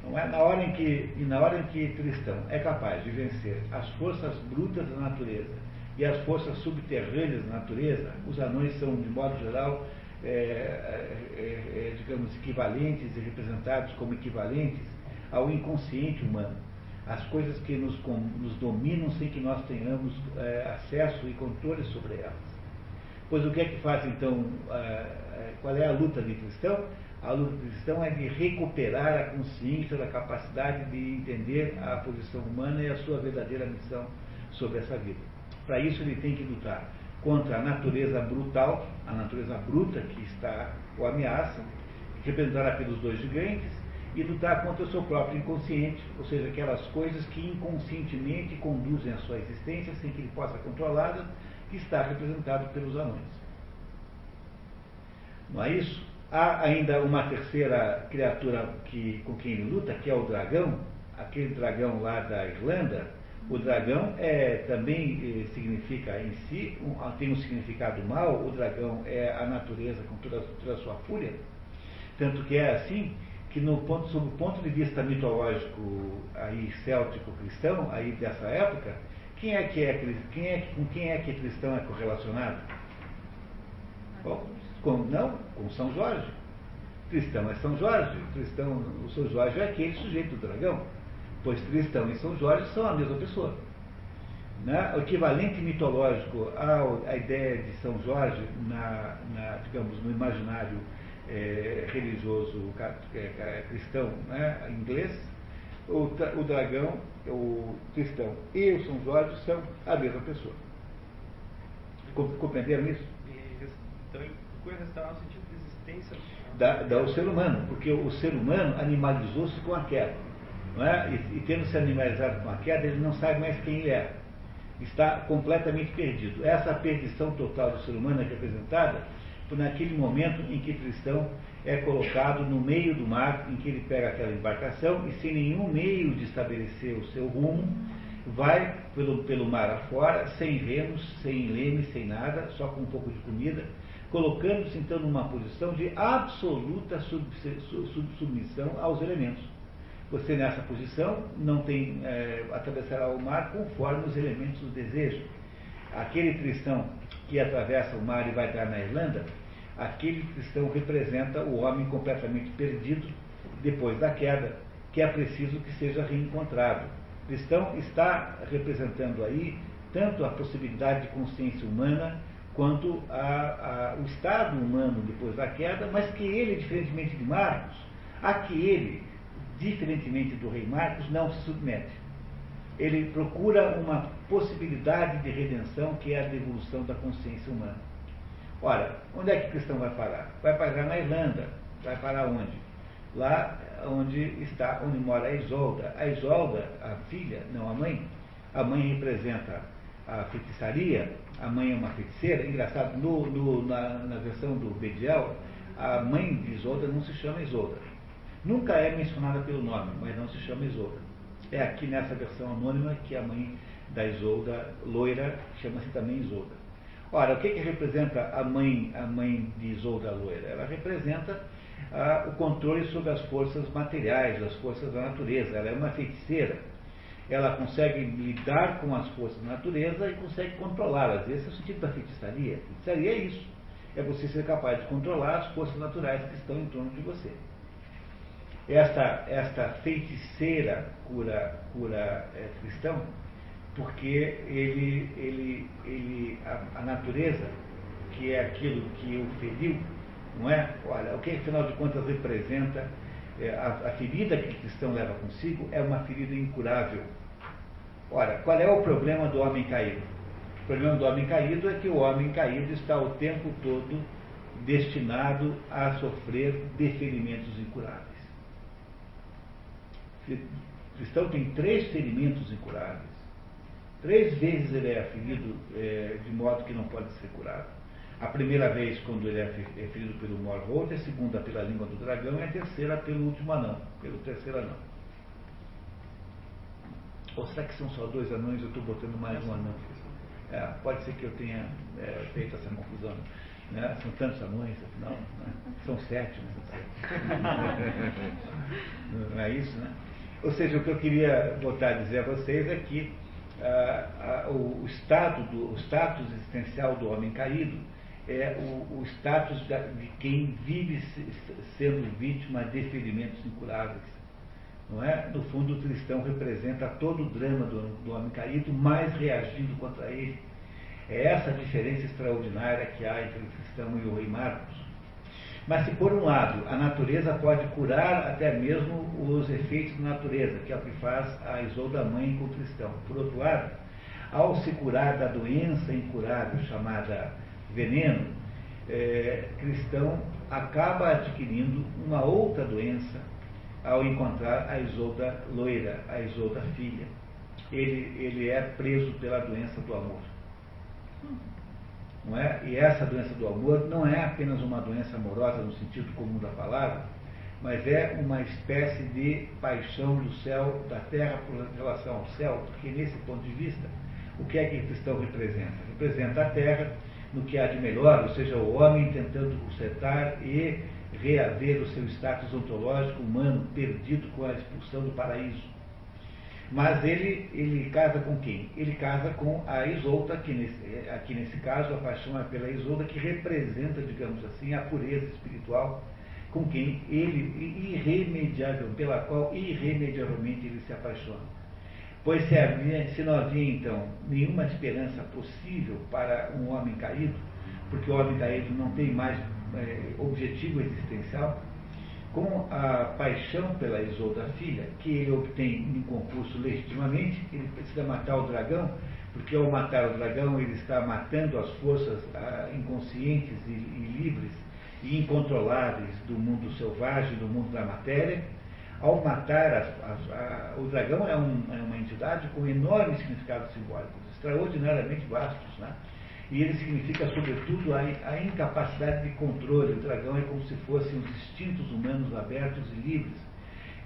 Speaker 1: Não é na hora em que e na hora em que Tristão é capaz de vencer as forças brutas da natureza e as forças subterrâneas da natureza, os anões são de modo geral é, é, é, digamos equivalentes e representados como equivalentes ao inconsciente humano as coisas que nos, nos dominam sem que nós tenhamos é, acesso e controle sobre elas. Pois o que é que faz então, é, qual é a luta de cristão? A luta de cristão é de recuperar a consciência da capacidade de entender a posição humana e a sua verdadeira missão sobre essa vida. Para isso ele tem que lutar contra a natureza brutal, a natureza bruta que está o ameaça, representada pelos dois gigantes, e lutar contra o seu próprio inconsciente, ou seja, aquelas coisas que inconscientemente conduzem a sua existência sem que ele possa controlá-las, que está representado pelos anões. Não é isso? Há ainda uma terceira criatura que, com quem ele luta, que é o dragão, aquele dragão lá da Irlanda. O dragão é, também eh, significa em si, um, tem um significado mal, o dragão é a natureza com toda, toda a sua fúria. Tanto que é assim que no ponto, sob o ponto de vista mitológico aí céltico cristão aí dessa época, quem é que é, quem é com quem é que cristão é correlacionado? Bom, com, não, com São Jorge. Cristão é São Jorge, cristão, o São Jorge é aquele sujeito do dragão, pois cristão e São Jorge são a mesma pessoa. Né? O equivalente mitológico à ideia de São Jorge, na, na digamos, no imaginário é, religioso é, cristão né, inglês, o, o dragão, o cristão e o São Jorge são a mesma pessoa. Compreenderam isso?
Speaker 3: Então, procura restaurar o sentido de existência
Speaker 1: da, da, o ser humano, porque o ser humano animalizou-se com a queda. Não é? e, e tendo se animalizado com a queda, ele não sabe mais quem ele é. Está completamente perdido. Essa perdição total do ser humano é representada naquele momento em que Tristão é colocado no meio do mar, em que ele pega aquela embarcação e sem nenhum meio de estabelecer o seu rumo, vai pelo, pelo mar afora, sem remos, sem leme, sem nada, só com um pouco de comida, colocando-se então numa posição de absoluta submissão aos elementos. Você nessa posição não tem é, atravessará o mar conforme os elementos do desejo. Aquele cristão que atravessa o mar e vai estar na Irlanda, aquele cristão representa o homem completamente perdido depois da queda, que é preciso que seja reencontrado. O cristão está representando aí tanto a possibilidade de consciência humana quanto a, a, o estado humano depois da queda, mas que ele, diferentemente de Marcos, a que ele, diferentemente do rei Marcos, não se submete. Ele procura uma possibilidade de redenção que é a devolução da consciência humana. Ora, onde é que o cristão vai parar? Vai parar na Irlanda. Vai parar onde? Lá onde está, onde mora a Isolda. A Isolda, a filha, não a mãe, a mãe representa a feitiçaria, a mãe é uma feiticeira. Engraçado, no, no, na, na, versão do Bediel, a mãe de Isolda não se chama Isolda. Nunca é mencionada pelo nome, mas não se chama Isolda. É aqui nessa versão anônima que a mãe da Isolda, loira, chama-se também Isolda. Ora, o que, que representa a mãe, a mãe de Isolda Loira? Ela representa ah, o controle sobre as forças materiais, as forças da natureza. Ela é uma feiticeira ela consegue lidar com as forças da natureza e consegue controlá-las. Esse é o sentido da feitiçaria. Feitiçaria é isso. É você ser capaz de controlar as forças naturais que estão em torno de você. Esta, esta feiticeira cura, cura é, cristão, porque ele, ele, ele, a, a, natureza, que é aquilo que o feriu, não é? Olha, o que afinal de contas representa é, a, a ferida que o cristão leva consigo é uma ferida incurável. Ora, qual é o problema do homem caído? O problema do homem caído é que o homem caído está o tempo todo destinado a sofrer deferimentos incuráveis. O cristão tem três ferimentos incuráveis. Três vezes ele é ferido é, de modo que não pode ser curado. A primeira vez quando ele é, é ferido pelo Morholt, a segunda pela língua do dragão e a terceira pelo último anão, pelo terceiro anão. Ou será que são só dois anões eu estou botando mais um anão? É, pode ser que eu tenha é, feito essa confusão. Né? São tantos anões, afinal. Né? São sete, né? Não é isso, né? Ou seja, o que eu queria botar a dizer a vocês é que ah, o, o, estado do, o status existencial do homem caído é o, o status de quem vive sendo vítima de ferimentos incuráveis. Não é? No fundo, o cristão representa todo o drama do, do homem caído, mais reagindo contra ele. É essa diferença extraordinária que há entre o cristão e o rei Marcos. Mas se por um lado a natureza pode curar até mesmo os efeitos da natureza, que é o que faz a Isolda Mãe com o cristão. Por outro lado, ao se curar da doença incurável chamada veneno, é, cristão acaba adquirindo uma outra doença ao encontrar a Isolda loira, a Isolda filha. Ele, ele é preso pela doença do amor. Não é? E essa doença do amor não é apenas uma doença amorosa no sentido comum da palavra, mas é uma espécie de paixão do céu, da terra por relação ao céu, porque nesse ponto de vista, o que é que o cristão representa? Representa a terra no que há de melhor, ou seja, o homem tentando consertar e reaver o seu status ontológico humano perdido com a expulsão do paraíso. Mas ele, ele casa com quem? Ele casa com a Isolda, que nesse, aqui nesse caso a paixão é pela Isolda, que representa, digamos assim, a pureza espiritual com quem ele irremediável, pela qual irremediavelmente ele se apaixona. Pois se, havia, se não havia, então, nenhuma esperança possível para um homem caído, porque o homem caído não tem mais é, objetivo existencial, com a paixão pela Isolda filha, que ele obtém em concurso legitimamente, ele precisa matar o dragão, porque ao matar o dragão ele está matando as forças ah, inconscientes e, e, livres e incontroláveis do mundo selvagem, do mundo da matéria. Ao matar as, as, a, o dragão é, um, é, uma entidade com enormes significados simbólicos, extraordinariamente vastos, né? E ele significa, sobretudo, a, a, incapacidade de controle. O dragão é como se fossem os instintos humanos abertos e livres,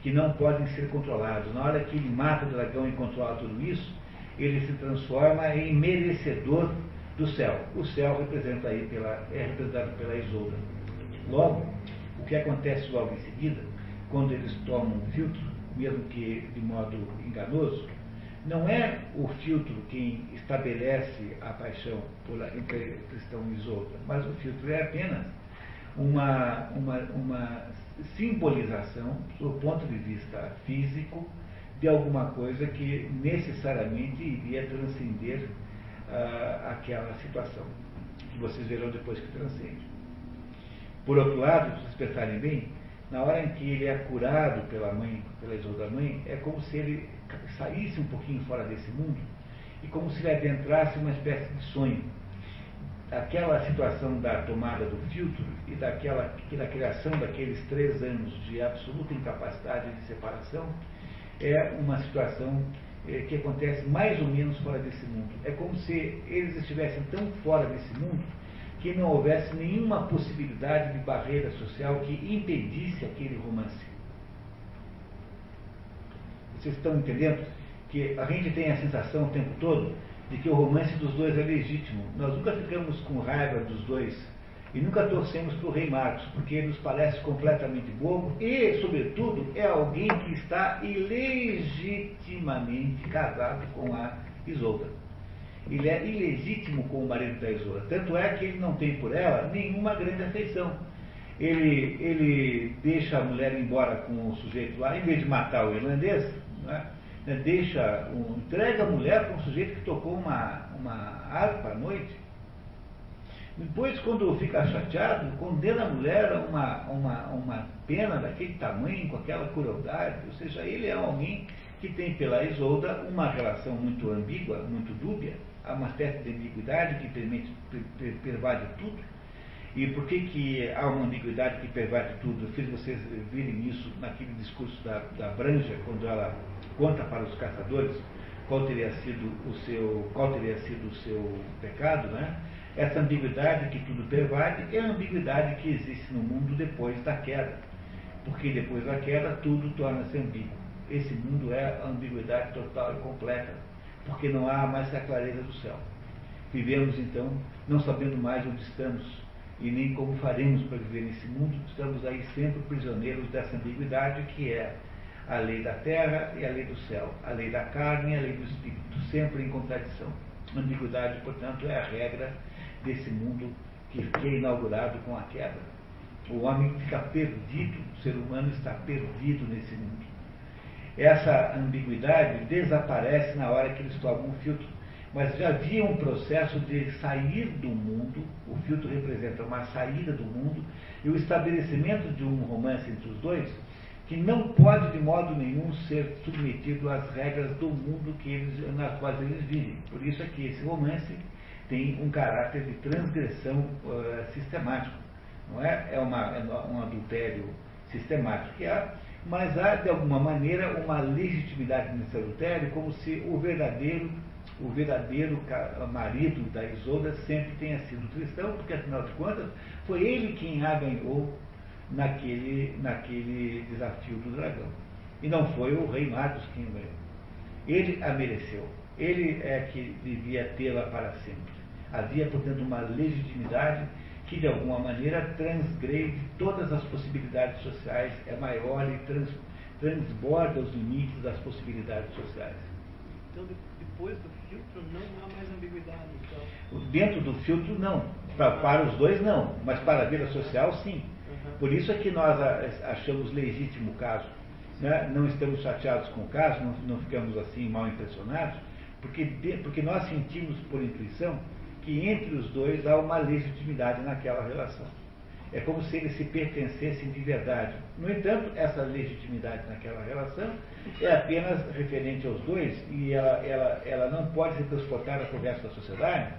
Speaker 1: que não podem ser controlados. Na hora que ele mata o dragão e controla tudo isso, ele se transforma em merecedor do céu. O céu representa aí pela, é representado pela Isolda. Logo, o que acontece logo em seguida, quando eles tomam um filtro, mesmo que de modo enganoso, não é o filtro quem estabelece a paixão por, entre cristão e Isolda, mas o filtro é apenas uma, uma, uma simbolização, do ponto de vista físico, de alguma coisa que necessariamente iria transcender uh, aquela situação, que vocês verão depois que transcende. Por outro lado, se vocês pensarem bem, na hora em que ele é curado pela mãe, pela Isolda mãe, é como se ele saísse um pouquinho fora desse mundo e como se ele adentrasse uma espécie de sonho. Aquela situação da tomada do filtro e daquela, da criação daqueles três anos de absoluta incapacidade de separação é uma situação é, que acontece mais ou menos fora desse mundo. É como se eles estivessem tão fora desse mundo que não houvesse nenhuma possibilidade de barreira social que impedisse aquele romance. Vocês estão entendendo que a gente tem a sensação o tempo todo de que o romance dos dois é legítimo. Nós nunca ficamos com raiva dos dois e nunca torcemos para o rei Marcos, porque ele nos parece completamente bobo e, sobretudo, é alguém que está ilegitimamente casado com a Isolda. Ele é ilegítimo com o marido da Isolda. Tanto é que ele não tem por ela nenhuma grande afeição. Ele, ele deixa a mulher embora com o sujeito lá, em vez de matar o irlandês, né, deixa, um, entrega a mulher para um sujeito que tocou uma, uma harpa à noite depois, quando fica chateado, condena a mulher a uma, uma, uma pena daquele tamanho, com aquela crueldade. Ou seja, ele é alguém que tem pela Isolda uma relação muito ambígua, muito dúbia, há uma certa de ambiguidade que permite, pervade tudo. E por que, que há uma ambiguidade que pervade tudo? Eu fiz vocês virem isso naquele discurso da, da Branja, quando ela conta para os caçadores qual teria sido o seu, qual teria sido o seu pecado, né? Essa ambiguidade que tudo pervade é a ambiguidade que existe no mundo depois da queda. Porque depois da queda tudo torna-se ambíguo. Esse mundo é a ambiguidade total e completa, porque não há mais a clareza do céu. Vivemos então não sabendo mais onde estamos e nem como faremos para viver nesse mundo, estamos aí sempre prisioneiros dessa ambiguidade que é a lei da terra e a lei do céu, a lei da carne e a lei do espírito, sempre em contradição. A ambiguidade, portanto, é a regra desse mundo que, é inaugurado com a queda. O homem fica perdido, o ser humano está perdido nesse mundo. Essa ambiguidade desaparece na hora que eles tomam um filtro, mas já havia um processo de sair do mundo, o filtro representa uma saída do mundo, e o estabelecimento de um romance entre os dois, que não pode de modo nenhum ser submetido às regras do mundo que eles, nas quais eles vivem. Por isso é que esse romance tem um caráter de transgressão uh, sistemático. Não é? É, uma, é um adultério sistemático há, mas há, de alguma maneira, uma legitimidade nesse adultério, como se o verdadeiro, o verdadeiro marido da Isolda sempre tenha sido cristão, porque, afinal de contas, foi ele quem a ganhou naquele, naquele desafio do dragão. E não foi o rei Marcos quem o ganhou. Ele a mereceu. Ele é que devia tê-la para sempre. Havia, portanto, uma legitimidade que, de alguma maneira, transgrede todas as possibilidades sociais, é maior e trans, transborda os limites das possibilidades sociais.
Speaker 3: Então, depois do filtro, não há mais ambiguidade. Então.
Speaker 1: Dentro do filtro, não. Para, para os dois, não. Mas para a vida social, sim. Por isso é que nós achamos legítimo o caso. né, não estamos chateados com o caso, não, não ficamos assim mal impressionados, porque, de, porque nós sentimos por intuição que entre os dois há uma legitimidade naquela relação. É como se eles se pertencessem de verdade. No entanto, essa legitimidade naquela relação é apenas referente aos dois e ela, ela, ela não pode ser transportada para o resto da sociedade.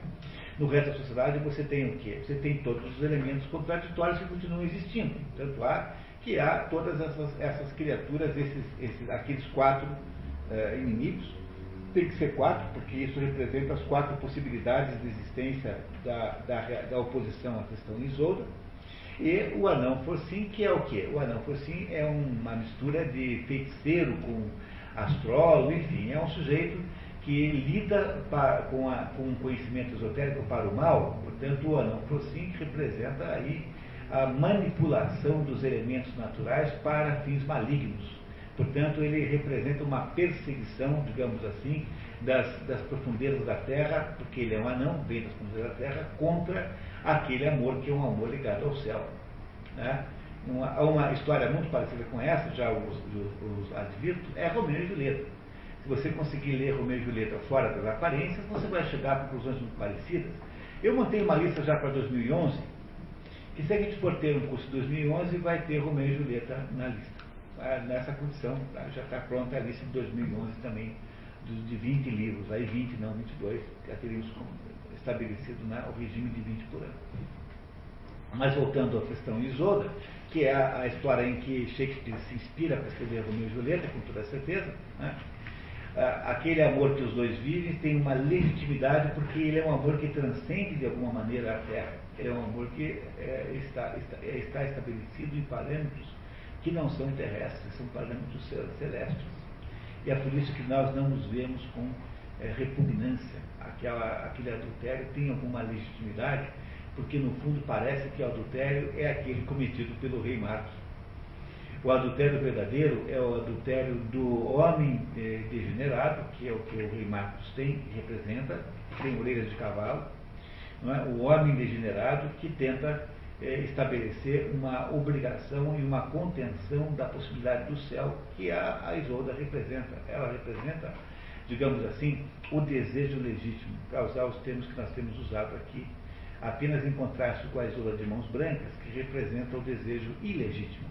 Speaker 1: No resto da sociedade você tem o quê? Você tem todos os elementos contraditórios que continuam existindo. Tanto há que há todas essas, essas criaturas, esses, esses, aqueles quatro uh, inimigos. Tem que ser quatro, porque isso representa as quatro possibilidades de existência da, da, da oposição à questão Isolda e o anão Focim, que é o quê? O anão Focim é uma mistura de feiticeiro com astrólogo, enfim, é um sujeito que lida com, a, com um conhecimento esotérico para o mal, portanto o anão Focim representa aí a manipulação dos elementos naturais para fins malignos. Portanto, ele representa uma perseguição, digamos assim, das, das profundezas da Terra, porque ele é um anão, vem das profundezas da Terra, contra aquele amor que é um amor ligado ao céu. Né? Uma, uma história muito parecida com essa, já os, os, os advirto, é Romeu e Julieta. Se você conseguir ler Romeu e Julieta fora das aparências, você vai chegar a conclusões muito parecidas. Eu montei uma lista já para 2011, que se a gente for ter um curso de 2011, vai ter Romeu e Julieta na lista. Ah, nessa condição, tá? já está pronta a lista de 2011 também, de 20 livros, aí 20, não 22, já teríamos estabelecido né, o regime de 20 por ano. Mas voltando à questão Isolda, que é a, a, história em que Shakespeare se inspira para escrever Romeu e Julieta, com toda certeza, né? aquele amor que os dois vivem tem uma legitimidade porque ele é um amor que transcende de alguma maneira a Terra. Ele é um amor que é, está, está, é, está, estabelecido em parâmetros que não são terrestres, são parâmetros celestes. E é por isso que nós não nos vemos com é, repugnância. Aquela, aquele adultério tem alguma legitimidade porque no fundo parece que o adultério é aquele cometido pelo rei Marcos. O adultério verdadeiro é o adultério do homem eh, degenerado, que é o que o rei Marcos tem, representa, tem orelhas de cavalo, é? o homem degenerado que tenta eh, estabelecer uma obrigação e uma contenção da possibilidade do céu que a, a Isolda representa. Ela representa, digamos assim, o desejo legítimo, para usar os termos que nós temos usado aqui apenas em contraste com a Isola de mãos brancas, que representa o desejo ilegítimo.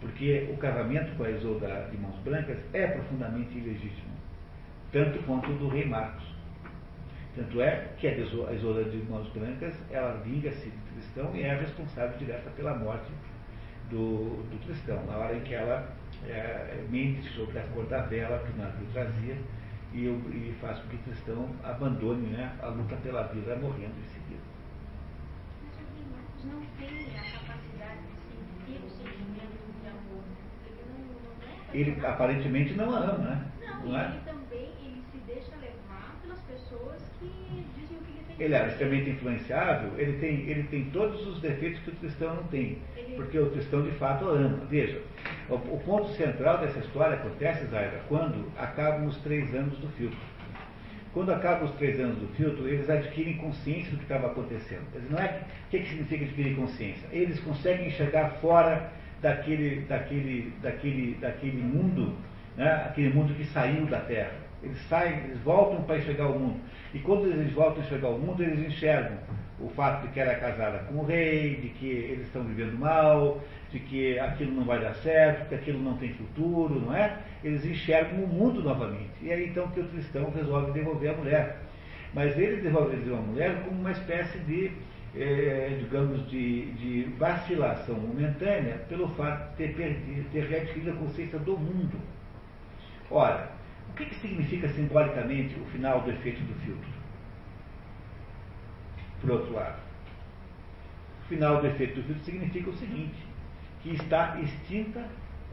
Speaker 1: Porque o casamento com a Isolda de mãos brancas é profundamente ilegítimo, tanto quanto o do rei Marcos. Tanto é que a Isolda de mãos brancas, ela vinga-se Tristão e é responsável direta pela morte do, do Tristão, na hora em que ela é, mente sobre a cor da vela que o navio trazia e, e faz com que Tristão abandone né, a luta pela vida morrendo em seguida
Speaker 4: não tem a capacidade de sentir o sentimento de amor. Ele não, não é
Speaker 1: Ele aparentemente não ama,
Speaker 4: né? Não, não é? ele também ele se deixa levar pelas pessoas que dizem o que ele
Speaker 1: é extremamente influenciável, ele tem, ele tem todos os defeitos que o cristão não tem. Porque o cristão de fato ama. Veja, o, o ponto central dessa história acontece, Zaira, quando acabam os três anos do filtro. Quando acabam os três anos do filtro, eles adquirem consciência do que estava acontecendo. Não é o que, que significa adquirir consciência? Eles conseguem enxergar fora daquele, daquele, daquele, daquele mundo, né? aquele mundo que saiu da Terra. Eles saem, eles voltam para enxergar o mundo. E quando eles voltam a enxergar o mundo, eles enxergam o fato de que ela é casada com o rei, de que eles estão vivendo mal, de que aquilo não vai dar certo, que aquilo não tem futuro, não é? Eles enxergam o mundo novamente. E é então que o cristão resolve devolver a mulher. Mas ele devolve a mulher como uma espécie de, eh, digamos, de, de, vacilação momentânea pelo fato de ter, perdido, ter readquirido a consciência do mundo. Ora, que, que significa simbolicamente o final do efeito do filtro? Por outro lado, o final do efeito do filtro significa o seguinte, que está extinta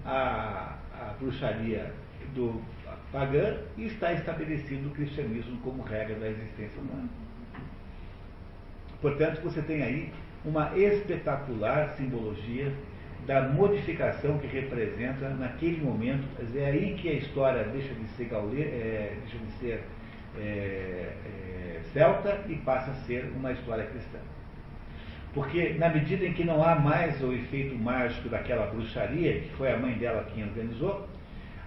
Speaker 1: a, a bruxaria do pagã e está estabelecido o cristianismo como regra da existência humana. Portanto, você tem aí uma espetacular simbologia da modificação que representa naquele momento. É aí que a história deixa de ser, gaule, é, deixa de ser é, é, celta e passa a ser uma história cristã. Porque na medida em que não há mais o efeito mágico daquela bruxaria, que foi a mãe dela quem organizou,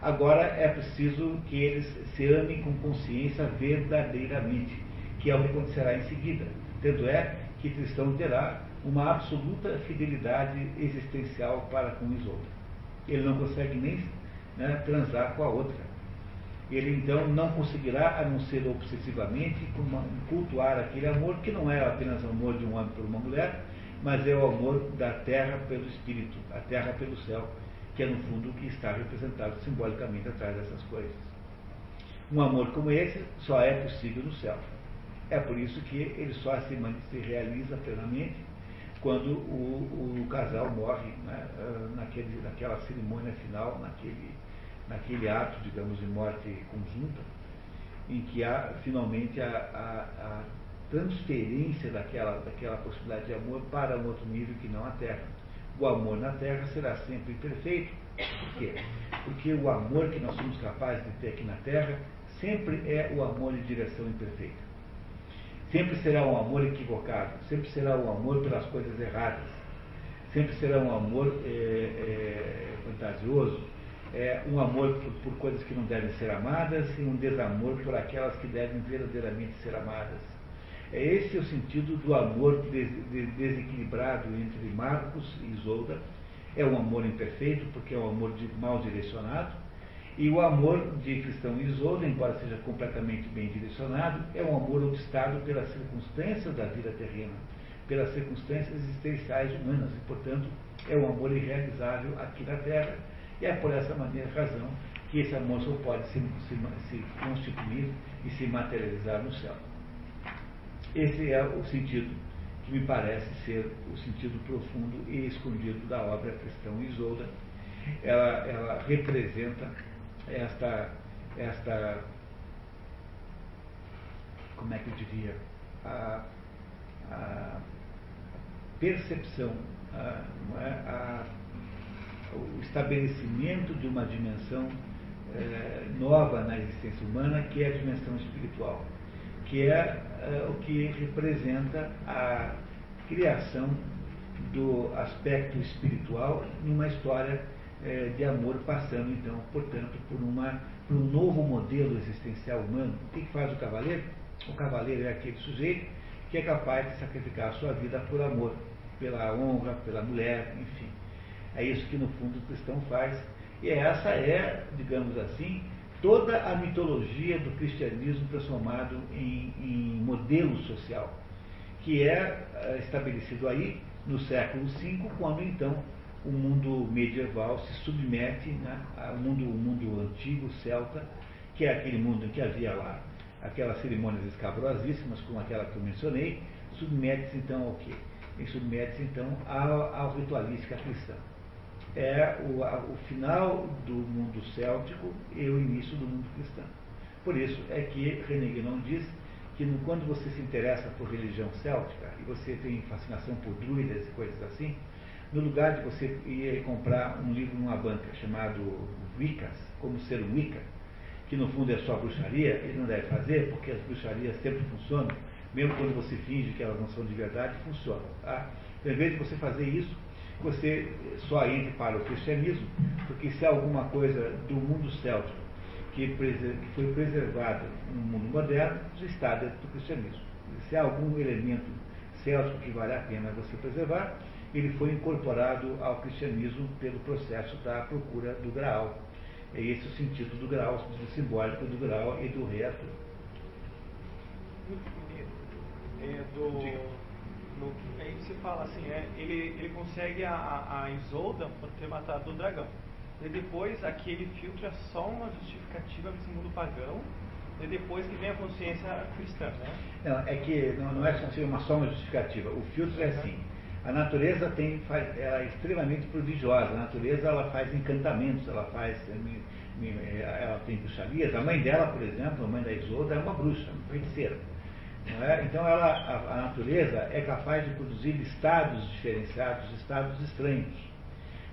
Speaker 1: agora é preciso que eles se amem com consciência verdadeiramente, que é o que acontecerá em seguida. Tanto é que Tristão terá uma absoluta fidelidade existencial para com Isolda. Ele não consegue nem né, transar com a outra. Ele então não conseguirá, a não ser obsessivamente, cultuar aquele amor, que não é apenas o amor de um homem por uma mulher, mas é o amor da terra pelo espírito, a terra pelo céu, que é no fundo o que está representado simbolicamente atrás dessas coisas. Um amor como esse só é possível no céu. É por isso que ele só se, realiza plenamente quando o, o casal morre né, ah, naquele, naquela cerimônia final, naquele, naquele ato, digamos, de morte conjunta, em que há finalmente a, a, a transferência daquela, daquela possibilidade de amor para um outro nível que não a Terra. O amor na Terra será sempre imperfeito. Por quê? Porque o amor que nós somos capazes de ter aqui na Terra sempre é o amor em direção imperfeita. Sempre será um amor equivocado, sempre será um amor pelas coisas erradas, sempre será um amor é, é, fantasioso, é, um amor por, por, coisas que não devem ser amadas e um desamor por aquelas que devem verdadeiramente ser amadas. É esse o sentido do amor des, de, desequilibrado entre Marcos e Isolda. É um amor imperfeito, porque é um amor de, mal direcionado, e o amor de Cristão Isolda, embora seja completamente bem direcionado, é um amor obstado pelas circunstâncias da vida terrena, pelas circunstâncias existenciais humanas, e, portanto, é um amor irrealizável aqui na Terra. E é por essa maneira, razão, que esse amor só pode se, se, se constituir e se materializar no céu. Esse é o sentido que me parece ser o sentido profundo e escondido da obra Cristão Isolda. Ela, ela representa esta, esta, como é que eu diria, a, a percepção, a, é? a, o estabelecimento de uma dimensão é, nova na existência humana, que é a dimensão espiritual, que é, é o que representa a criação do aspecto espiritual numa história é, de amor, passando então, portanto, por, uma, por um novo modelo existencial humano. O que, faz o cavaleiro? O cavaleiro é aquele sujeito que é capaz de sacrificar a sua vida por amor, pela honra, pela mulher, enfim. É isso que no fundo o cristão faz. E essa é, digamos assim, toda a mitologia do cristianismo transformado em, em modelo social, que é, é estabelecido aí no século V, quando então o mundo medieval se submete né, ao mundo, mundo antigo, celta, que é aquele mundo que havia lá aquelas cerimônias escabrosíssimas, como aquela que eu mencionei, submete-se então ao quê? E submete-se então à, ritualística cristã. É o, a, o final do mundo céltico e o início do mundo cristão. Por isso é que René Guénon diz que no, quando você se interessa por religião céltica e você tem fascinação por druidas e coisas assim, no lugar de você ir comprar um livro numa banca chamado Wiccas, como ser Wicca, que no fundo é só bruxaria, ele não deve fazer, porque as bruxarias sempre funcionam, mesmo quando você finge que elas não são de verdade, funcionam. Tá? Então, em vez de você fazer isso, você só entre para o cristianismo, porque se há alguma coisa do mundo céltico que, foi preservada no mundo moderno, já está dentro do cristianismo. Se há algum elemento céltico que vale a pena você preservar, ele foi incorporado ao cristianismo pelo processo da procura do Graal. É esse o sentido do Graal, o sentido simbólico do Graal e do rei Arthur.
Speaker 3: É, do, no, aí você fala assim, é, ele, ele consegue a, a, Isolda por ter matado o dragão. E depois aquele filtro é só uma justificativa para esse mundo pagão, e depois que vem a consciência cristã, né?
Speaker 1: Não, é que não, não é uma só uma justificativa. O filtro é assim. A natureza tem, ela é extremamente prodigiosa. A natureza ela faz encantamentos, ela faz, eh, ela tem bruxarias. A mãe dela, por exemplo, a mãe da Isolda, é uma bruxa, uma feiticeira. É? Então ela, a, a, natureza é capaz de produzir estados diferenciados, estados estranhos.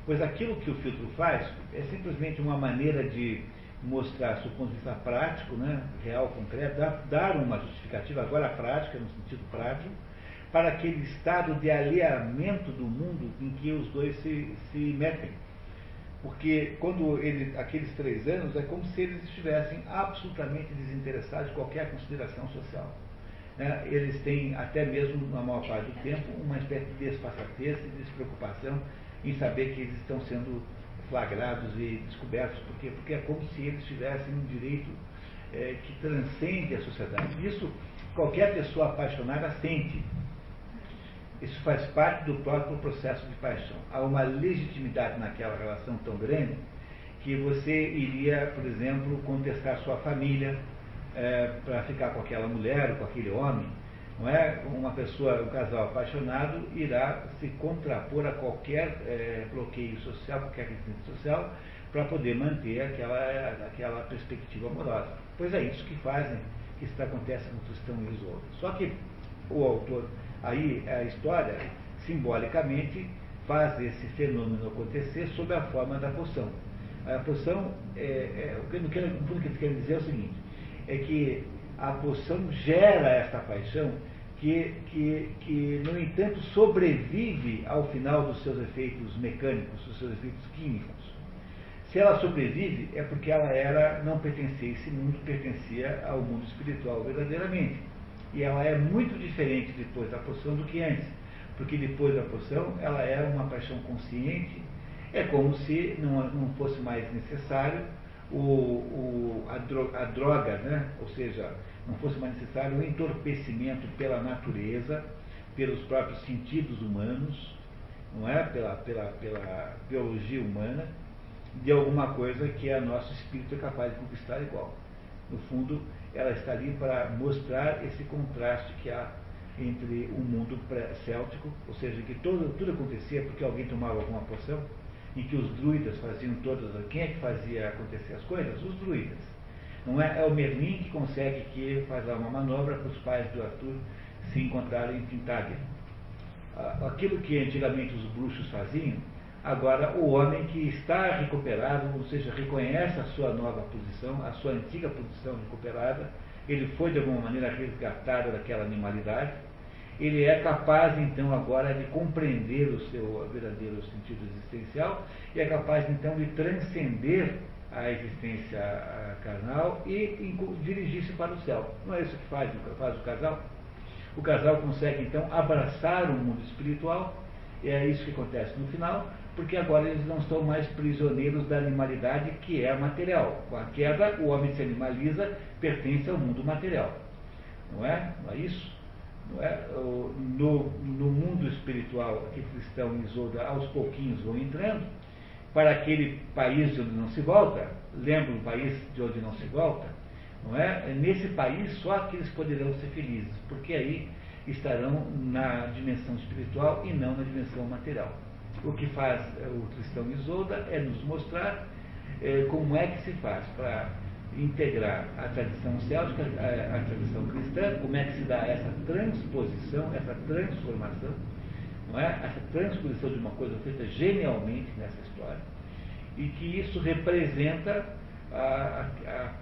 Speaker 1: Pois aquilo que o filtro faz é simplesmente uma maneira de mostrar, do ponto de vista prático, né, real, concreto, dar, dar uma justificativa, agora prática, no sentido prático, para aquele estado de alinhamento do mundo em que os dois se, se metem. Porque quando ele, aqueles três anos é como se eles estivessem absolutamente desinteressados de qualquer consideração social. Né? Eles têm, até mesmo na maior parte do tempo, uma espécie de desfaçatez e despreocupação em saber que eles estão sendo flagrados e descobertos. Por quê? Porque é como se eles tivessem um direito é, que transcende a sociedade. Isso qualquer pessoa apaixonada sente. Isso faz parte do próprio processo de paixão. Há uma legitimidade naquela relação tão grande que você iria, por exemplo, contestar sua família é, para ficar com aquela mulher com aquele homem. Não é? Uma pessoa, um casal apaixonado irá se contrapor a qualquer é, bloqueio social, qualquer resistência social, para poder manter aquela, aquela perspectiva amorosa. Pois é isso que fazem, que isso acontece no cristão e os outros. Só que o autor Aí a história, simbolicamente, faz esse fenômeno acontecer sob a forma da poção. A poção, é, é, o, que, o que eles querem dizer é o seguinte, é que a poção gera esta paixão que, que, que, no entanto, sobrevive ao final dos seus efeitos mecânicos, dos seus efeitos químicos. Se ela sobrevive, é porque ela era, não pertencia a esse mundo, pertencia ao mundo espiritual verdadeiramente. E ela é muito diferente depois da poção do que antes. Porque depois da poção ela era uma paixão consciente. É como se não, não fosse mais necessário o, o, a, droga, a droga, né? ou seja, não fosse mais necessário o entorpecimento pela natureza, pelos próprios sentidos humanos, não é? Pela, pela, pela biologia humana, de alguma coisa que a nosso espírito é capaz de conquistar igual. No fundo, ela está ali para mostrar esse contraste que há entre o mundo céltico, ou seja, que todo, tudo acontecia porque alguém tomava alguma poção, e que os druidas faziam todas. Quem é que fazia acontecer as coisas? Os druidas. Não é, é o Merlin que consegue que fazer uma manobra para os pais do Arthur se encontrarem em Tintagel. Aquilo que antigamente os bruxos faziam, Agora, o homem que está recuperado, ou seja, reconhece a sua nova posição, a sua antiga posição recuperada, ele foi de alguma maneira resgatado daquela animalidade, ele é capaz então agora de compreender o seu verdadeiro sentido existencial e é capaz então de transcender a existência carnal e dirigir-se para o céu. Não é isso que faz, faz o casal? O casal consegue então abraçar o mundo espiritual, e é isso que acontece no final, porque agora eles não estão mais prisioneiros da animalidade que é material. Com a queda, o homem se animaliza, pertence ao mundo material. Não é? Não é isso? Não é? No, no mundo espiritual que cristão e Isolda aos pouquinhos vão entrando, para aquele país de onde não se volta, lembra um país de onde não se volta? Não é? Nesse país só que eles poderão ser felizes, porque aí estarão na dimensão espiritual e não na dimensão material. O que faz eh, o cristão Isolda é nos mostrar é, como é que se faz para integrar a tradição céltica, a, tradição cristã, como é que se dá essa transposição, essa transformação, não é? essa transposição de uma coisa feita genialmente nessa história, e que isso representa a, a, a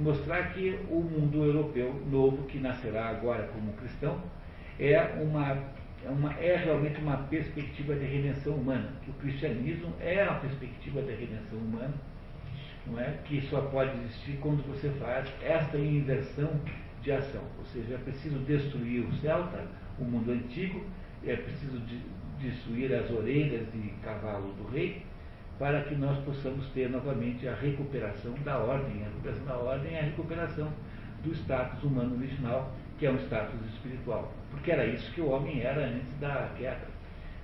Speaker 1: mostrar que o mundo europeu novo, que nascerá agora como cristão, é uma é, uma, é realmente uma perspectiva de redenção humana, que o cristianismo é a perspectiva da redenção humana, não é? que só pode existir quando você faz esta inversão de ação. Ou seja, é preciso destruir o celta, o mundo antigo, é preciso de, destruir as orelhas e cavalos do rei, para que nós possamos ter novamente a recuperação da ordem. A recuperação da ordem é a recuperação do status humano original, que é um status espiritual. Porque era isso que o homem era antes da queda.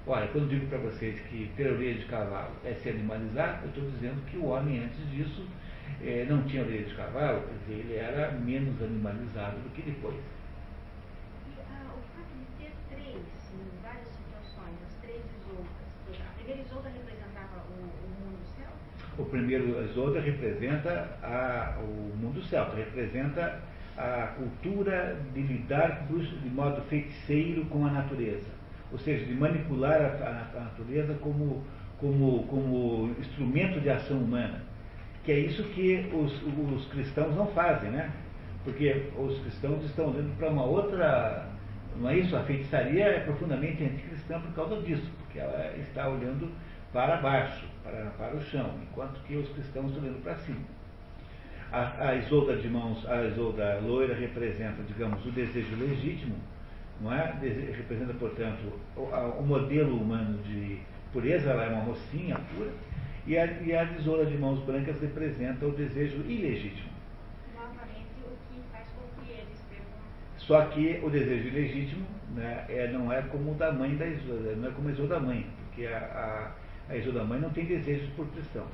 Speaker 1: Olha, quando digo para vocês que ter orelha de cavalo é se animalizar, eu estou dizendo que o homem antes disso eh, não tinha orelha de cavalo, quer dizer, ele era menos animalizado do que depois.
Speaker 4: Ah, o fato de ter três, em várias situações, as três isoudas, a primeira representava o, o mundo celta?
Speaker 1: O primeiro isolda representa a, o mundo celta, representa a cultura de lidar de modo feiticeiro com a natureza, ou seja, de manipular a, natureza como, como, como instrumento de ação humana, que é isso que os, os cristãos não fazem, né? Porque os cristãos estão olhando para uma outra, Não é isso? A feitiçaria é profundamente anticristã por causa disso, porque ela está olhando para baixo, para, para o chão, enquanto que os cristãos estão olhando para cima. A, a isolda de mãos, a isolda loira representa, digamos, o desejo legítimo, não é? representa, portanto, o, o, modelo humano de pureza, ela é uma mocinha pura, e a, e a tesoura de mãos brancas representa o desejo ilegítimo. Só que o desejo ilegítimo né, é, não é como o da mãe da Isolda, não é como a Isolda da mãe, porque a, a, a Isolda da mãe não tem desejos por cristão.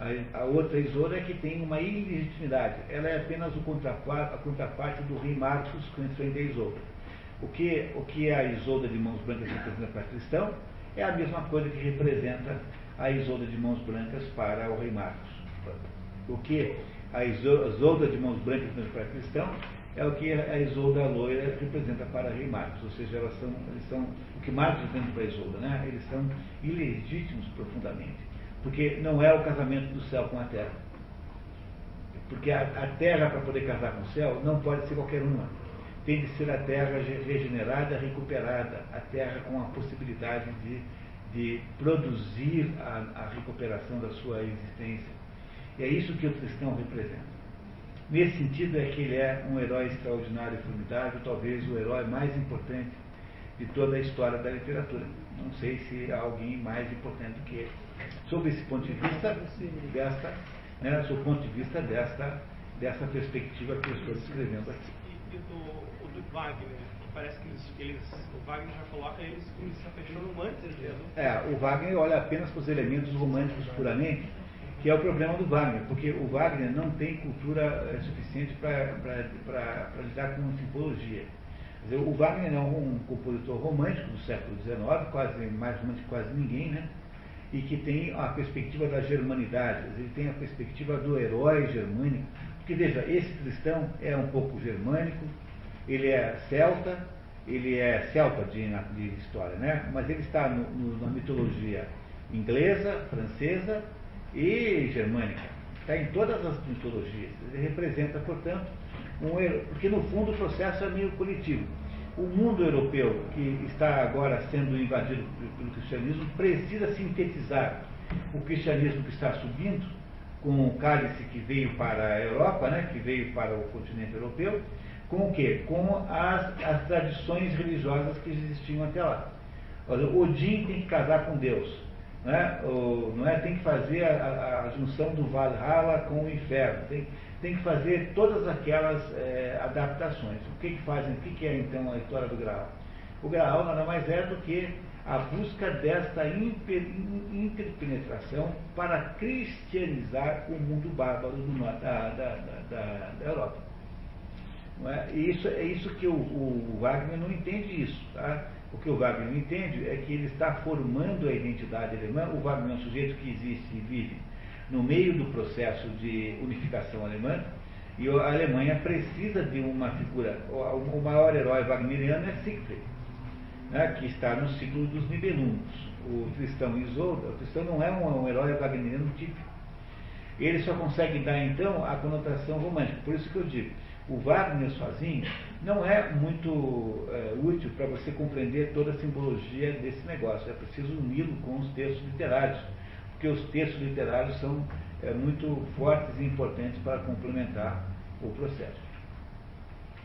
Speaker 1: A, outra Isolda é que tem uma ilegitimidade, ela é apenas o contraparte, a contraparte do rei Marcos com a Isolda. O que, o que a Isolda de mãos brancas representa para cristão é a mesma coisa que representa a Isolda de mãos brancas para o rei Marcos. O que a Isolda de mãos brancas para cristão é o que a Isolda loira representa para Rei Marcos, ou seja, elas são, eles são o que Marcos representa para a né? eles são ilegítimos profundamente, porque não é o casamento do céu com a terra. Porque a, a terra, para poder casar com o céu, não pode ser qualquer uma. Tem de ser a terra regenerada, recuperada, a terra com a possibilidade de, de produzir a, a recuperação da sua existência. E é isso que o cristão representa. Nesse sentido é que ele é um herói extraordinário e formidável, talvez o herói mais importante de toda a história da literatura. Não sei se há alguém mais importante do que ele. Sob esse ponto de vista, desta, né, sob o ponto de vista desta, dessa perspectiva que eu estou descrevendo aqui.
Speaker 3: E, e do, o do Wagner, parece que eles, eles, o Wagner já coloca eles como se afeiçoando românticos mesmo.
Speaker 1: É, o Wagner olha apenas para os elementos românticos puramente, que é o problema do Wagner, porque o Wagner não tem cultura é, suficiente para lidar com simbologia. Dizer, o Wagner é um compositor romântico do século XIX, quase, mais romântico que quase ninguém, né? E que tem a perspectiva da germanidade, ele tem a perspectiva do herói germânico, porque veja, esse cristão é um pouco germânico, ele é celta, ele é celta de, de história, né? mas ele está no, no, na mitologia inglesa, francesa e germânica. Está em todas as mitologias. Ele representa, portanto, um, porque no fundo o processo é meio coletivo. O mundo europeu, que está agora sendo invadido pelo cristianismo, precisa sintetizar o cristianismo que está subindo, com o cálice que veio para a Europa, né, que veio para o continente europeu, com o quê? Com as, as tradições religiosas que existiam até lá. Olha, Odin tem que casar com Deus né? O, não é? tem que fazer a, a, junção do Valhalla com o inferno, tem, tem que fazer todas aquelas é, adaptações. O que, que fazem? O que, que é então a história do Graal? O Graal nada mais é do que a busca desta interpenetração para cristianizar o mundo bárbaro do, da, da, da, da, Europa. Não é? E isso, é isso que o, o Wagner não entende isso. Tá? O que o Wagner não entende é que ele está formando a identidade alemã. O Wagner é um sujeito que existe e vive no meio do processo de unificação alemã, e a Alemanha precisa de uma figura. O maior herói wagneriano é Siegfried, né, que está no ciclo dos Nibelungos. O cristão Isolda, o cristão não é um, um herói wagneriano típico. Ele só consegue dar, então, a conotação romântica. Por isso que eu digo, o Wagner sozinho não é muito é, útil para você compreender toda a simbologia desse negócio. É preciso uni-lo com os textos literários, porque os textos literários são é, muito fortes e importantes para complementar o processo.